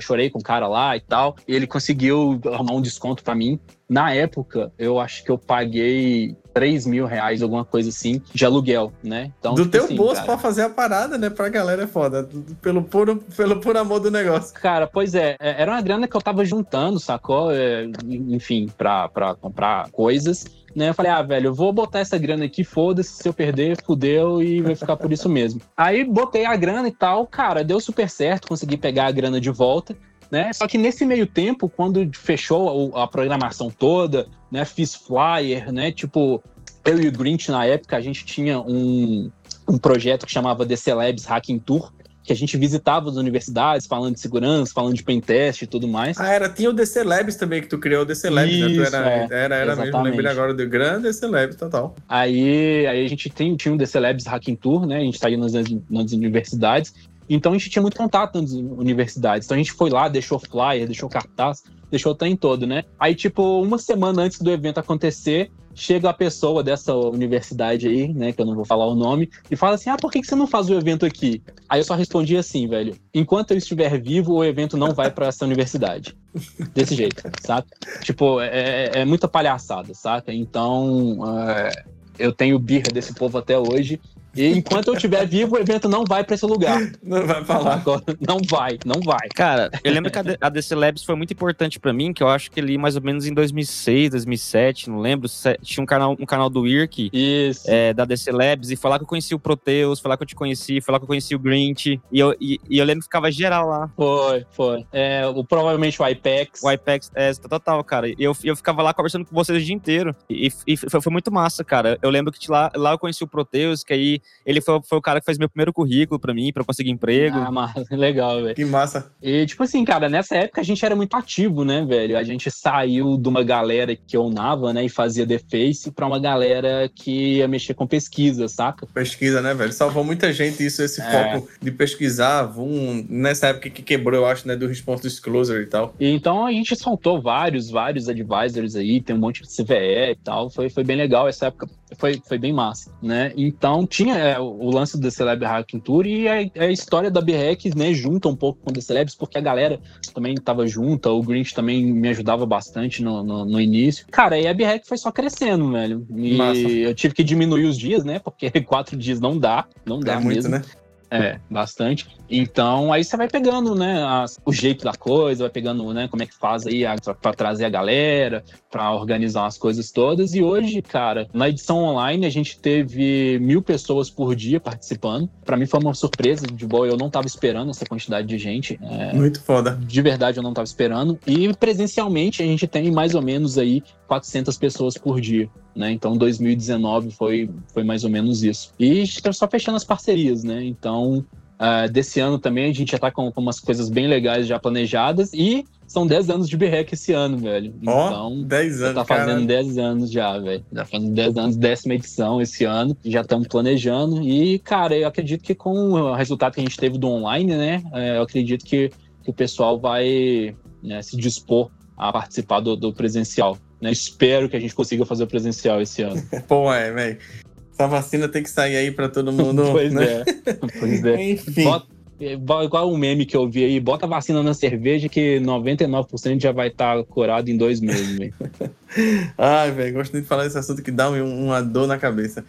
chorei com o cara lá e tal, e ele conseguiu arrumar um desconto pra mim. Na época, eu acho que eu paguei 3 mil reais, alguma coisa assim, de aluguel, né? Então, Do tipo teu assim, bolso cara, pra fazer a parada, né? Pra galera é foda. Pelo puro, pelo puro amor do negócio. Cara, pois é, é, era uma grana que eu tava juntando, sacou? É, enfim, pra, pra comprar coisas. Né? Eu falei, ah, velho, eu vou botar essa grana aqui, foda-se, se eu perder, fudeu e vai ficar por isso mesmo. Aí botei a grana e tal, cara, deu super certo, consegui pegar a grana de volta. Né? Só que nesse meio tempo, quando fechou o- a programação toda, né? Fiz flyer, né? Tipo, eu e o Grinch na época, a gente tinha um, um projeto que chamava DC Labs Hacking Tour, que a gente visitava as universidades, falando de segurança, falando de pentest e tudo mais. Ah, era, tinha o DC Labs também, que tu criou o DC Labs, né? Tu Isso, era, é. era, era mesmo, Exatamente. lembrei agora do grande DC Labs, total. Aí, aí a gente tem, tinha um DC Labs Hacking Tour, né? A gente saía nas, nas universidades. Então a gente tinha muito contato nas universidades. Então a gente foi lá, deixou flyer, deixou cartaz, deixou o trem todo, né? Aí, tipo, uma semana antes do evento acontecer, chega a pessoa dessa universidade aí, né? Que eu não vou falar o nome, e fala assim: ah, por que que você não faz o evento aqui? Aí eu só respondi assim, velho: enquanto eu estiver vivo, o evento não vai pra essa universidade. Desse jeito, saca? Tipo, é, é- é muita palhaçada, saca? Então, é, eu tenho birra desse povo até hoje. E enquanto eu estiver vivo, o evento não vai pra esse lugar. Não vai falar. Agora, não vai, não vai. Cara, eu lembro que a DC Labs foi muito importante pra mim, que eu acho que ali mais ou menos em 2006, 2007, não lembro, se- tinha um canal, um canal do Irk, Isso. é, da DC Labs, e foi lá que eu conheci o Proteus, foi lá que eu te conheci, foi lá que eu conheci o Grinch, e eu, e, e eu lembro que ficava geral lá. Foi, foi. É, o, provavelmente o IPEX. O IPEX, é, total, cara. E eu, eu ficava lá conversando com vocês o dia inteiro. E, e foi, foi muito massa, cara. Eu lembro que lá, lá eu conheci o Proteus, que aí ele foi, foi o cara que fez meu primeiro currículo pra mim, pra eu conseguir emprego. Ah, mas, legal, velho. Que massa. E, tipo assim, cara, nessa época a gente era muito ativo, né, velho? A gente saiu de uma galera que ownava, né, e fazia The Face pra uma galera que ia mexer com pesquisa, saca? Pesquisa, né, velho? Salvou muita gente isso, esse É. foco de pesquisar. Um, nessa época que quebrou, eu acho, né, do Response Disclosure e tal. E então a gente soltou vários, vários advisors aí, tem um monte de CVE e tal. Foi, foi bem legal essa época, foi, foi bem massa, né? Então tinha é, o lance do Celeb Hacking Tour e a, a história da BREC, né, junta um pouco com o The Celebs, porque a galera também tava junta, o Grinch também me ajudava bastante no, no, no início. Cara, aí a BREC foi só crescendo, velho. E Massa. eu tive que diminuir os dias, né? Porque quatro dias não dá, não dá é muito, mesmo. né? É, bastante. Então, aí você vai pegando, né, as- o jeito da coisa, vai pegando, né, como é que faz aí a- pra, pra trazer a galera, pra organizar as coisas todas. E hoje, cara, na edição online a gente teve mil pessoas por dia participando. Pra mim foi uma surpresa de boa, eu não tava esperando essa quantidade de gente. É, Muito foda. de verdade eu não tava esperando. E presencialmente a gente tem mais ou menos aí 400 pessoas por dia, né? Então 2019 foi, foi mais ou menos isso. E está só fechando as parcerias, né? Então ah, desse ano também a gente já tá com, com umas coisas bem legais já planejadas e são 10 anos de BREC esse ano, velho. Ó, Então 10 já anos, tá fazendo 10 anos já, velho. Já fazendo 10 anos, décima edição esse ano. Já estamos planejando. E, cara, eu acredito que com o resultado que a gente teve do online, né? é, Eu acredito que, que o pessoal vai né, se dispor a participar do, do presencial. Né? Espero que a gente consiga fazer o presencial esse ano. Pô, é, velho. Essa vacina tem que sair aí pra todo mundo. pois né? é. Pois é. Enfim. Bota, igual, igual o meme que eu vi aí, bota a vacina na cerveja que 99% já vai estar curado em dois meses, velho. Ai, velho, gosto de falar desse assunto que dá um- uma dor na cabeça.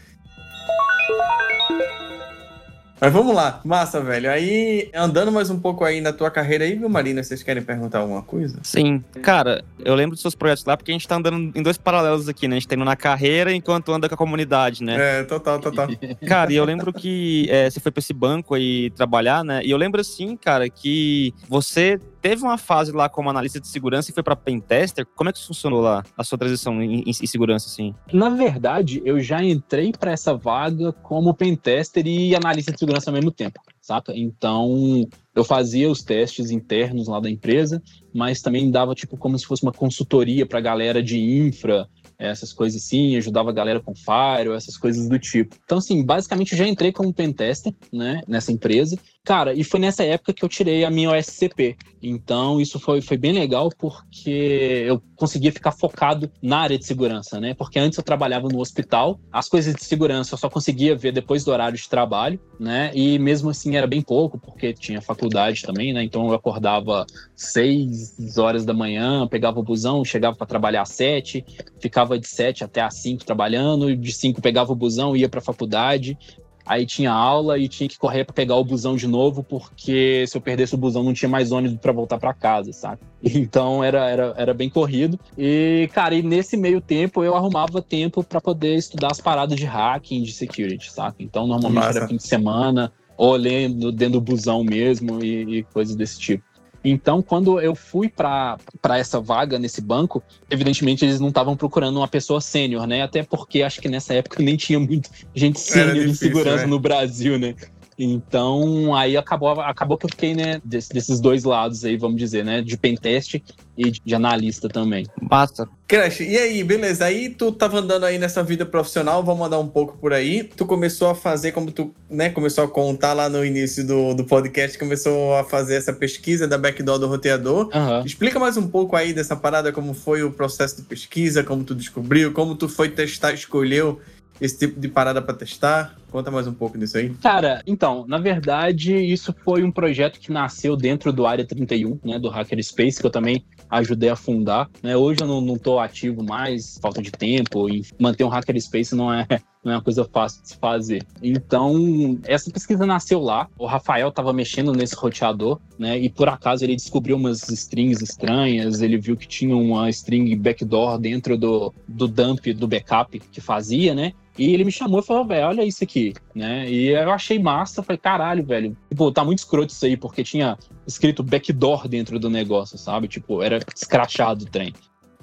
Mas vamos lá, massa, velho. Aí, andando mais um pouco aí na tua carreira aí, viu, Marina? Vocês querem perguntar alguma coisa? Sim. Cara, eu lembro dos seus projetos lá porque a gente tá andando em dois paralelos aqui, né? A gente tá indo na carreira enquanto anda com a comunidade, né? É, total, total. Cara, e eu lembro que é, você foi pra esse banco aí trabalhar, né? E eu lembro assim, cara, que você teve uma fase lá como analista de segurança e foi pra pentester. Como é que funcionou lá a sua transição em, em- em segurança, assim? Na verdade, eu já entrei para essa vaga como pentester e analista de segurança ao mesmo tempo, saca? Então, eu fazia os testes internos lá da empresa, mas também dava tipo como se fosse uma consultoria para galera de infra, essas coisas assim, ajudava a galera com Firewall, essas coisas do tipo. Então, assim, basicamente eu já entrei como pentester, né, nessa empresa. Cara, e foi nessa época que eu tirei a minha OSCP. Então, isso foi, foi bem legal porque eu conseguia ficar focado na área de segurança, né? Porque antes eu trabalhava no hospital, as coisas de segurança eu só conseguia ver depois do horário de trabalho, né? E mesmo assim era bem pouco, porque tinha faculdade também, né? Então eu acordava seis horas da manhã, pegava o busão, chegava para trabalhar às sete, ficava de sete até às cinco trabalhando, de cinco pegava o busão, ia para a faculdade, Aí tinha aula e tinha que correr para pegar o busão de novo, porque se eu perdesse o busão não tinha mais ônibus para voltar para casa, sabe? Então era, era, era bem corrido. E, cara, e nesse meio tempo eu arrumava tempo para poder estudar as paradas de hacking, de security, saca? Então normalmente Massa. era fim de semana, ou lendo dentro do busão mesmo e, e coisas desse tipo. Então, quando eu fui para essa vaga nesse banco, evidentemente eles não estavam procurando uma pessoa sênior, né? Até porque acho que nessa época nem tinha muito gente sênior em difícil, segurança né? no Brasil, né? Então, aí acabou, acabou que eu fiquei, né, desse- desses dois lados aí, vamos dizer, né? De pentest e de, de analista também. Basta. Crash, e aí, beleza? Aí tu tava andando aí nessa vida profissional, vamos andar um pouco por aí. Tu começou a fazer, como tu né, começou a contar lá no início do, do podcast, começou a fazer essa pesquisa da backdoor do roteador. Aham. Explica mais um pouco aí dessa parada, como foi o processo de pesquisa, como tu descobriu, como tu foi testar, escolheu esse tipo de parada pra testar. Conta mais um pouco disso aí. Cara, então, na verdade, isso foi um projeto que nasceu dentro do Área 31, né, do Hackerspace, que eu também ajudei a fundar. Né? Hoje eu não, não tô ativo mais, falta de tempo, e manter um Hackerspace não é, não é uma coisa fácil de se fazer. Então, essa pesquisa nasceu lá, o Rafael estava mexendo nesse roteador, né, e por acaso ele descobriu umas strings estranhas, ele viu que tinha uma string backdoor dentro do, do dump, do backup que fazia, né, e ele me chamou e falou, velho, olha isso aqui, né? E eu achei massa, falei, caralho, velho. Tipo, tá muito escroto isso aí, porque tinha escrito backdoor dentro do negócio, sabe? Tipo, era escrachado o trem.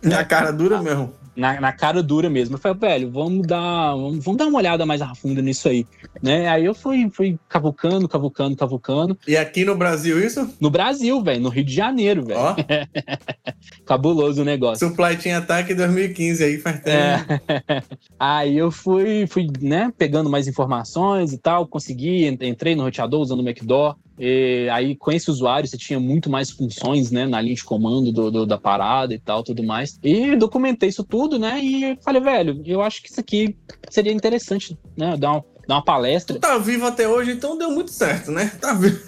Na cara dura mesmo. Na, na cara dura mesmo. Eu falei, velho, vamos dar, vamos, vamos dar uma olhada mais a fundo nisso aí, né? Aí eu fui, fui cavucando, cavucando, cavucando. E aqui no Brasil, isso? No Brasil, velho, no Rio de Janeiro, velho. Ó, Cabuloso o negócio. Supply Chain Attack 2015 aí, faz tempo. É. Aí eu fui, fui, né, pegando mais informações e tal, consegui, en- entrei no roteador usando o Macdoor. E aí, com esse usuário, você tinha muito mais funções, né, na linha de comando do, do- da parada e tal, tudo mais. E documentei isso tudo, né, e falei, velho, eu acho que isso aqui seria interessante, né, dar, um- dar uma palestra. Tu tá vivo até hoje, então deu muito certo, né? Tá vivo,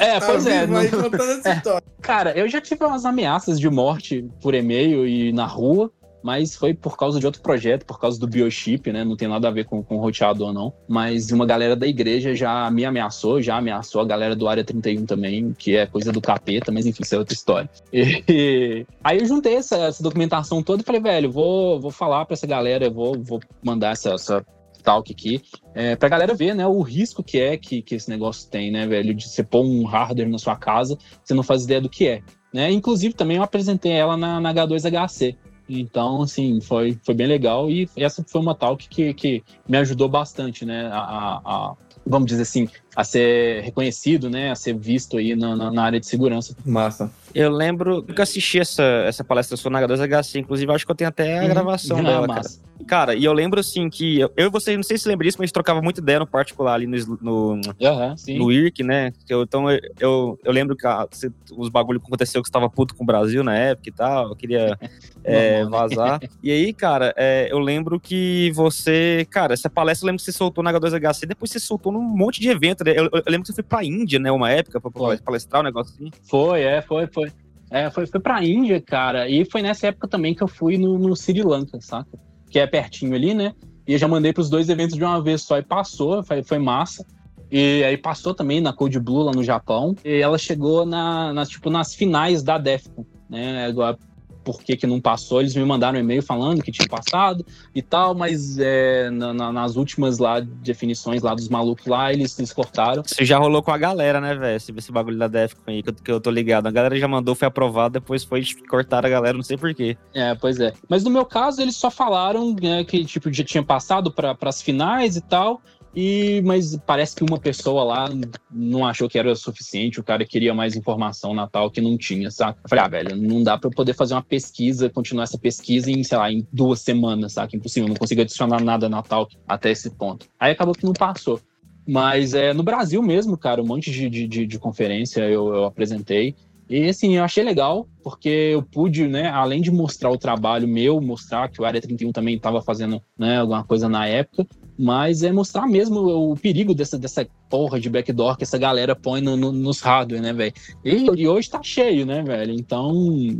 É, tá pois é. não- história. Cara, eu já tive umas ameaças de morte por e-mail e na rua, mas foi por causa de outro projeto, por causa do biochip, né? Não tem nada a ver com, com roteador, não. Mas uma galera da igreja já me ameaçou, já ameaçou a galera do Área 31 também, que é coisa do capeta, mas enfim, isso é outra história. E aí eu juntei essa, essa documentação toda e falei, velho, vou, vou falar pra essa galera, vou, vou mandar essa, essa talk aqui, é, pra galera ver, né, o risco que é que, que esse negócio tem, né, velho, de você pôr um hardware na sua casa, você não faz ideia do que é. Né? Inclusive, também eu apresentei ela na, na H2HC. Então, assim, foi, foi bem legal. E essa foi uma talk que, que me ajudou bastante, né? A, a- vamos dizer assim, a ser reconhecido, né? A ser visto aí na, na- na área de segurança. Massa. Eu lembro que eu assisti essa, essa palestra sua na H2HC, inclusive acho que eu tenho até a Uhum. gravação Ah, dela, cara. massa. Cara, e eu lembro assim que eu eu e você, não sei se lembra disso, mas a gente trocava muita ideia no particular ali no, no, Aham, sim. no IRC, né? Eu- então eu, eu, lembro que ah, você- os bagulho que aconteceu que você tava puto com o Brasil na época e tal, eu queria é, Normal, vazar. E aí, cara, é, eu lembro que você, cara, essa palestra eu lembro que você soltou na H2HC, depois você soltou num monte de evento, Eu, eu lembro que você foi pra Índia, né, uma época, pra, Foi. palestrar um negócio assim. Foi, é, foi, foi. É, foi, foi pra Índia, cara. E foi nessa época também que eu fui no, no Sri Lanka, saca? Que é pertinho ali, né? E eu já mandei pros dois eventos de uma vez só e passou, foi, foi massa. E aí passou também na Code Blue lá no Japão. E ela chegou na, nas, tipo, nas finais da DEFCON, né? Agora, por que, que não passou? Eles me mandaram um e-mail falando que tinha passado e tal, mas é, na- na- nas últimas lá definições lá dos malucos lá, eles, eles cortaram. Você já rolou com a galera, né, velho? Esse, esse bagulho da Defcon aí, que eu, que eu tô ligado. A galera já mandou, foi aprovado, depois foi cortar a galera, não sei porquê. É, pois é. Mas no meu caso, eles só falaram né, que tipo, já tinha passado para as finais e tal. E, mas parece que uma pessoa lá não achou que era suficiente, o cara queria mais informação na tal que não tinha, saca? Eu falei, ah, velho, não dá para eu poder fazer uma pesquisa, continuar essa pesquisa em, sei lá, em duas semanas, saca? Impossível, não consigo adicionar nada na tal até esse ponto. Aí acabou que não passou. Mas é, no Brasil mesmo, cara, um monte de, de, de, de conferência eu, eu apresentei. E assim, eu achei legal, porque eu pude, né, além de mostrar o trabalho meu, mostrar que o Área 31 também estava fazendo né, alguma coisa na época, mas é mostrar mesmo o perigo dessa, dessa porra de backdoor que essa galera põe no- no- nos hardware, né, velho? E, e hoje tá cheio, né, velho? Então,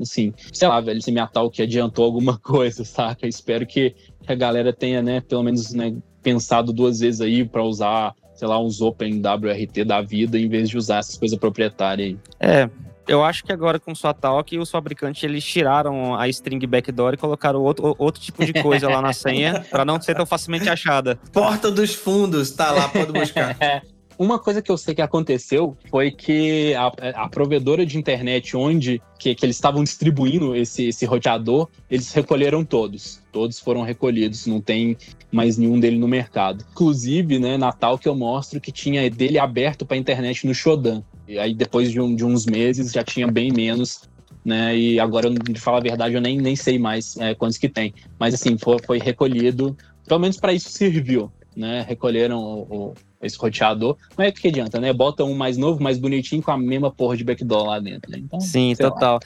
assim, sei lá, velho, se minha tal que adiantou alguma coisa, saca? Espero que a galera tenha, né, pelo menos, né, pensado duas vezes aí para usar, sei lá, uns Open WRT da vida em vez de usar essas coisas proprietárias aí. É, eu acho que agora com o Swatalk, os fabricantes eles tiraram a string backdoor e colocaram outro, outro tipo de coisa lá na senha pra não ser tão facilmente achada. Porta dos fundos, tá lá, pode buscar. Uma coisa que eu sei que aconteceu foi que a, a provedora de internet onde que, que eles estavam distribuindo esse, esse roteador, eles recolheram todos. Todos foram recolhidos, não tem mais nenhum dele no mercado. Inclusive, né, Natal que eu mostro que tinha dele aberto para internet no Shodan. E aí depois de, um- de uns meses já tinha bem menos, né? E agora, de falar a verdade, eu nem, nem sei mais é, quantos que tem. Mas assim, foi, foi recolhido, pelo menos para isso serviu, né? Recolheram o- o, esse roteador. Mas é que adianta, né? Bota um mais novo, mais bonitinho, com a mesma porra de backdoor lá dentro, né? Então, Sim, sei lá. total.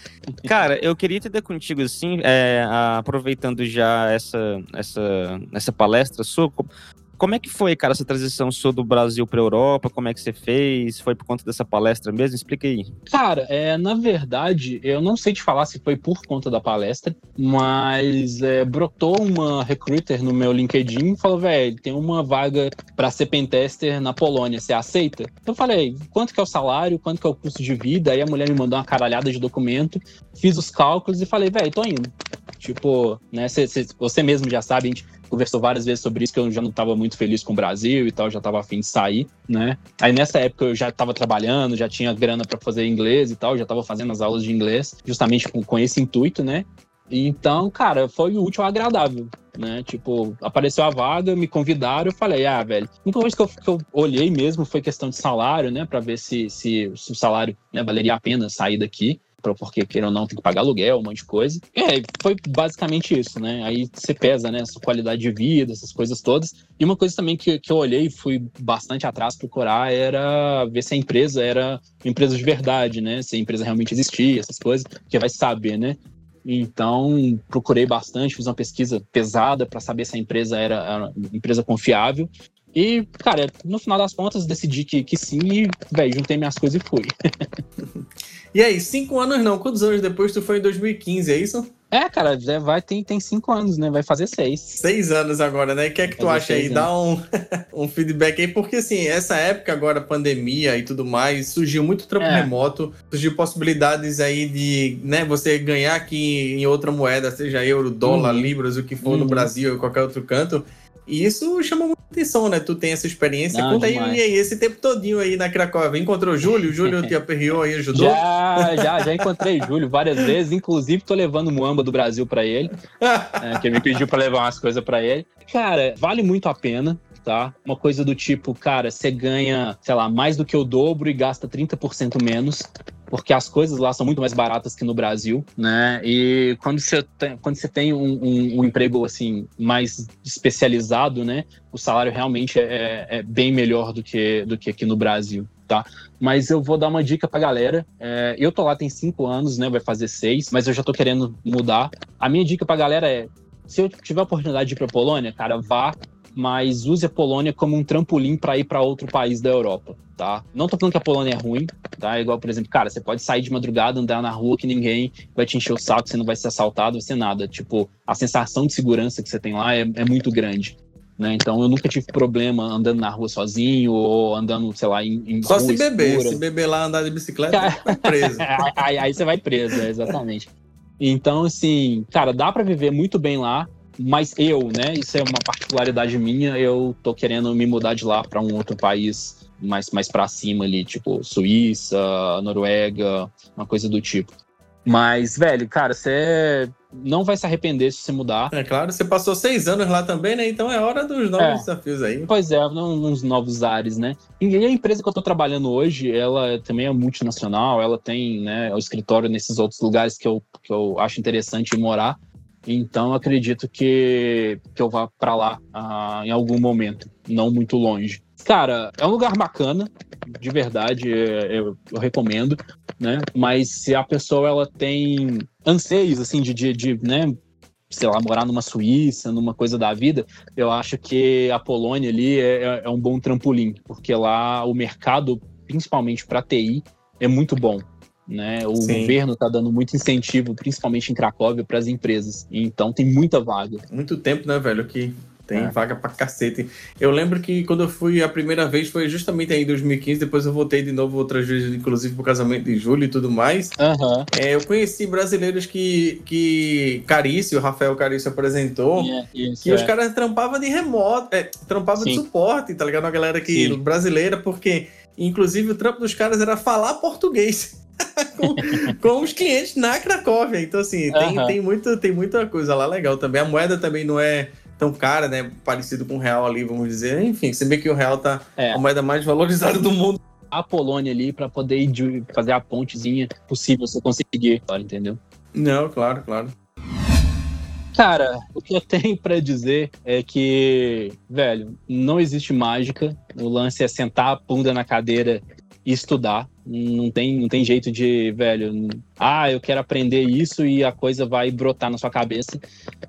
Cara, eu queria entender contigo, assim, é, aproveitando já essa, essa, essa palestra sua, como é que foi, cara, essa transição sua do Brasil pra Europa? Como é que você fez? Foi por conta dessa palestra mesmo? Explica aí. Cara, é, na verdade, eu não sei te falar se foi por conta da palestra, mas é, brotou uma recruiter no meu LinkedIn e falou, velho, tem uma vaga para ser pentester na Polônia, você aceita? Eu falei, quanto que é o salário, quanto que é o custo de vida? Aí a mulher me mandou uma caralhada de documento, fiz os cálculos e falei, velho, tô indo. Tipo, né, cê- cê- você mesmo já sabe, a gente conversou várias vezes sobre isso, que eu já não tava muito feliz com o Brasil e tal, já tava afim de sair, né? Aí nessa época eu já tava trabalhando, já tinha grana para fazer inglês e tal, já tava fazendo as aulas de inglês, justamente com, com esse intuito, né? Então, cara, foi útil ao agradável, né? Tipo, apareceu a vaga, me convidaram, eu falei, ah, velho. A única coisa que eu, que eu olhei mesmo foi questão de salário, né? Pra ver se, se, se o salário né, valeria a pena sair daqui pra- porque queira ou não, tem que pagar aluguel, um monte de coisa. É, foi basicamente isso, né? Aí você pesa, né? Essa qualidade de vida, essas coisas todas. E uma coisa também que, que eu olhei e fui bastante atrás procurar era ver se a empresa era uma empresa de verdade, né? Se a empresa realmente existia, essas coisas, porque vai saber, né? Então, procurei bastante, fiz uma pesquisa pesada para saber se a empresa era, era uma empresa confiável. E, cara, no final das contas, decidi que, que sim e, velho, juntei minhas coisas e fui. E aí, cinco anos não, quantos anos depois tu foi em 2015, é isso? É, cara, já vai, tem, tem cinco anos, né? Vai fazer seis. Seis anos agora, né? O que é que tu acha aí? seis Dá um, um feedback aí, porque assim, essa época agora, pandemia e tudo mais, surgiu muito trampo É. remoto, surgiu possibilidades aí de, né, você ganhar aqui em outra moeda, seja euro, dólar, Uhum. libras, o que for no Uhum. Brasil ou qualquer outro canto. E isso chamou muita atenção, né? Tu tem essa experiência. Não, Conta aí, demais. e aí, esse tempo todinho aí na Cracóvia. Encontrou o Júlio? O Júlio te aperreou aí, ajudou? Já, já, já encontrei Júlio várias vezes. Inclusive, tô levando o Muamba do Brasil pra ele. é, que ele me pediu pra levar umas coisas pra ele. Cara, vale muito a pena. Tá? Uma coisa do tipo, cara, você ganha, sei lá, mais do que o dobro e gasta 30% menos. Porque as coisas lá são muito mais baratas que no Brasil, né? E quando você tem, quando você tem um, um, um emprego assim mais especializado, né? O salário realmente é, é, bem melhor do que, do que aqui no Brasil, tá? Mas eu vou dar uma dica pra galera. É, eu tô lá tem cinco anos, né? Vai fazer seis, mas eu já tô querendo mudar. A minha dica pra galera é: se eu tiver a oportunidade de ir pra Polônia, cara, vá mas use a Polônia como um trampolim para ir para outro país da Europa, tá? Não tô falando que a Polônia é ruim, tá? Igual, por exemplo, cara, você pode sair de madrugada, andar na rua que ninguém vai te encher o saco, você não vai ser assaltado, vai ser nada. Tipo, a sensação de segurança que você tem lá é, é muito grande. Né? Então eu nunca tive problema andando na rua sozinho ou andando, sei lá, em, em Só se beber, se beber lá andar de bicicleta, vai preso. aí, aí, você vai preso, é, exatamente. Então, assim, cara, dá para viver muito bem lá. Mas eu, né, isso é uma particularidade minha, eu tô querendo me mudar de lá para um outro país mais, mais para cima ali, tipo Suíça, Noruega, uma coisa do tipo. Mas, velho, cara, você não vai se arrepender se você mudar. É claro, você passou seis anos lá também, né? Então é hora dos novos é. desafios aí. Pois é, uns novos ares, né? E a empresa que eu tô trabalhando hoje, ela também é multinacional, ela tem né, o escritório nesses outros lugares que eu, que eu acho interessante morar. Então acredito que, que eu vá para lá uh, em algum momento, não muito longe. Cara, é um lugar bacana, de verdade, é, eu, eu, recomendo, né? Mas se a pessoa ela tem anseios assim de, de, de né, sei lá, morar numa Suíça, numa coisa da vida, eu acho que a Polônia ali é, é, é um bom trampolim, porque lá o mercado, principalmente para TI, é muito bom né? O Sim. governo está dando muito incentivo, principalmente em Cracóvia, para as empresas. Então tem muita vaga. Muito tempo, né, velho? Que tem é. vaga pra cacete. Eu lembro que quando eu fui a primeira vez foi justamente aí em 2015, depois eu voltei de novo outras vezes, inclusive pro casamento de julho e tudo mais. Uhum. É, eu conheci brasileiros que, que Carício, o Rafael Carício apresentou, yeah, isso, que é. os caras trampavam de remoto, é, trampavam de suporte, tá ligado? Uma galera que, brasileira, porque inclusive o trampo dos caras era falar português. com, com, os clientes na Cracóvia. Então, assim, tem, uhum. tem, muito, tem muita coisa lá legal também. A moeda também não é tão cara, né? Parecido com o real ali, vamos dizer. Enfim, se bem que o real tá é. a moeda mais valorizada do mundo. A Polônia ali, para poder ir fazer a pontezinha possível você conseguir, entendeu? Não, claro, claro. Cara, o que eu tenho para dizer é que, velho, não existe mágica. O lance é sentar a bunda na cadeira e estudar. Não tem, não tem jeito de, velho, ah, eu quero aprender isso e a coisa vai brotar na sua cabeça.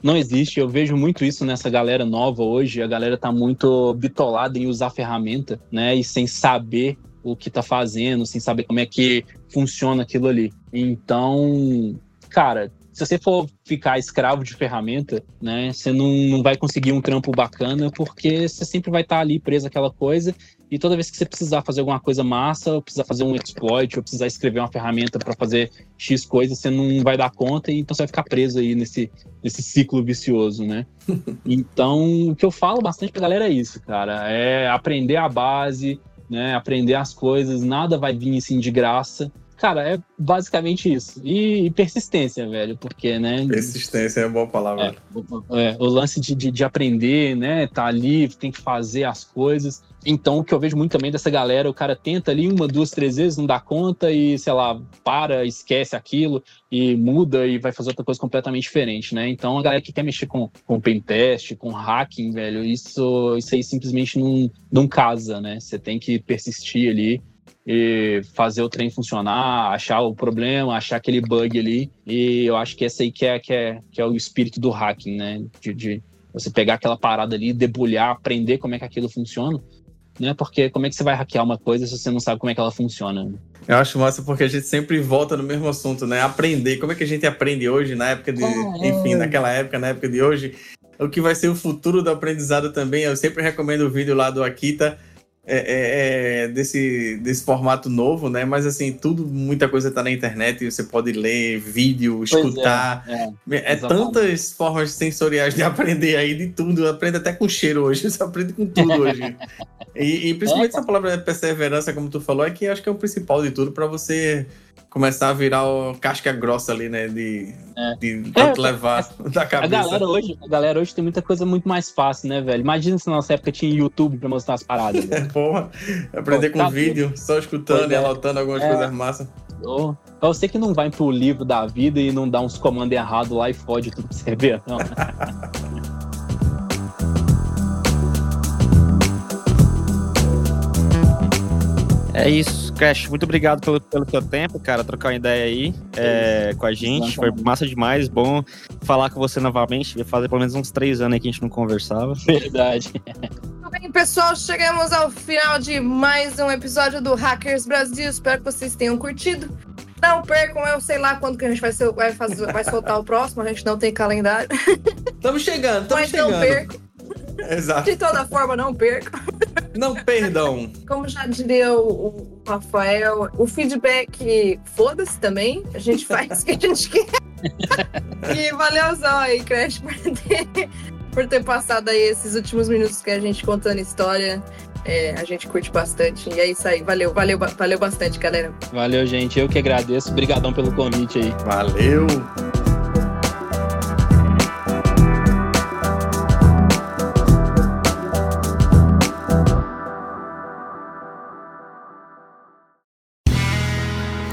Não existe. Eu vejo muito isso nessa galera nova hoje. A galera tá muito bitolada em usar ferramenta, né? E sem saber o que tá fazendo, sem saber como é que funciona aquilo ali. Então, cara, se você for ficar escravo de ferramenta, né, você não, não vai conseguir um trampo bacana, porque você sempre vai estar ali preso àquela coisa, e toda vez que você precisar fazer alguma coisa massa, ou precisar fazer um exploit, ou precisar escrever uma ferramenta para fazer X coisas, você não vai dar conta, e então você vai ficar preso aí nesse, nesse ciclo vicioso, né? então, o que eu falo bastante pra galera é isso, cara, é aprender a base, né, aprender as coisas, nada vai vir assim de graça, Cara, é basicamente isso. E, e, persistência, velho, porque, né? Persistência é uma boa palavra. É, é, o lance de, de, de, aprender, né? Tá ali, tem que fazer as coisas. Então, o que eu vejo muito também dessa galera, o cara tenta ali uma, duas, três vezes, não dá conta e, sei lá, para, esquece aquilo e muda e vai fazer outra coisa completamente diferente, né? Então, a galera que quer mexer com, com pentest, com hacking, velho, isso, isso aí simplesmente não, não casa, né? Você tem que persistir ali e fazer o trem funcionar, achar o problema, achar aquele bug ali. E eu acho que esse aí que é, que é, que é o espírito do hacking, né? De, de você pegar aquela parada ali, debulhar, aprender como é que aquilo funciona. Né? Porque como é que você vai hackear uma coisa se você não sabe como é que ela funciona? Eu acho massa porque a gente sempre volta no mesmo assunto, né? Aprender. Como é que a gente aprende hoje, na época de. É. Enfim, naquela época, na época de hoje. O que vai ser o futuro do aprendizado também. Eu sempre recomendo o vídeo lá do Akita é, é, é, desse, desse formato novo, né? Mas assim, tudo, muita coisa tá na internet, você pode ler, vídeo, escutar. É, é, é tantas formas sensoriais de aprender aí de tudo. Aprende até com cheiro hoje, você aprende com tudo hoje. e, e, principalmente essa palavra perseverança, como tu falou, é que acho que é o principal de tudo para você começar a virar o casca grossa ali, né? De, é. de tanto é, levar é, da cabeça. A galera, hoje, a galera hoje tem muita coisa muito mais fácil, né, velho? Imagina se na nossa época tinha YouTube pra mostrar as paradas. Porra, aprender Pô, com tá vídeo, tudo. só escutando pois e é. anotando algumas é. coisas massas. Ô, Pra você que não vai pro livro da vida e não dá uns comandos errados lá e fode tudo pra você ver, não. É isso, Crash. Muito obrigado pelo, pelo teu tempo, cara. Trocar uma ideia aí é, com a gente. Foi massa demais. Bom falar com você novamente. Fazer pelo menos uns três anos aí que a gente não conversava. Verdade. Muito bem, pessoal, chegamos ao final de mais um episódio do Hackers Brasil. Espero que vocês tenham curtido. Não percam, eu sei lá quando que a gente vai, ser, vai, fazer, vai soltar o próximo, a gente não tem calendário. Estamos chegando, estamos Mas não chegando. percam. Exato. De toda forma, não percam. Não perdão. Como já diria o, Rafael, o feedback foda-se também. A gente faz o que a gente quer. e valeuzão aí, Crash, por ter, por ter passado aí esses últimos minutos que a gente contando história. É, a gente curte bastante. E é isso aí. Valeu, valeu, valeu bastante, galera. Valeu, gente. Eu que agradeço. Obrigadão pelo convite aí. Valeu.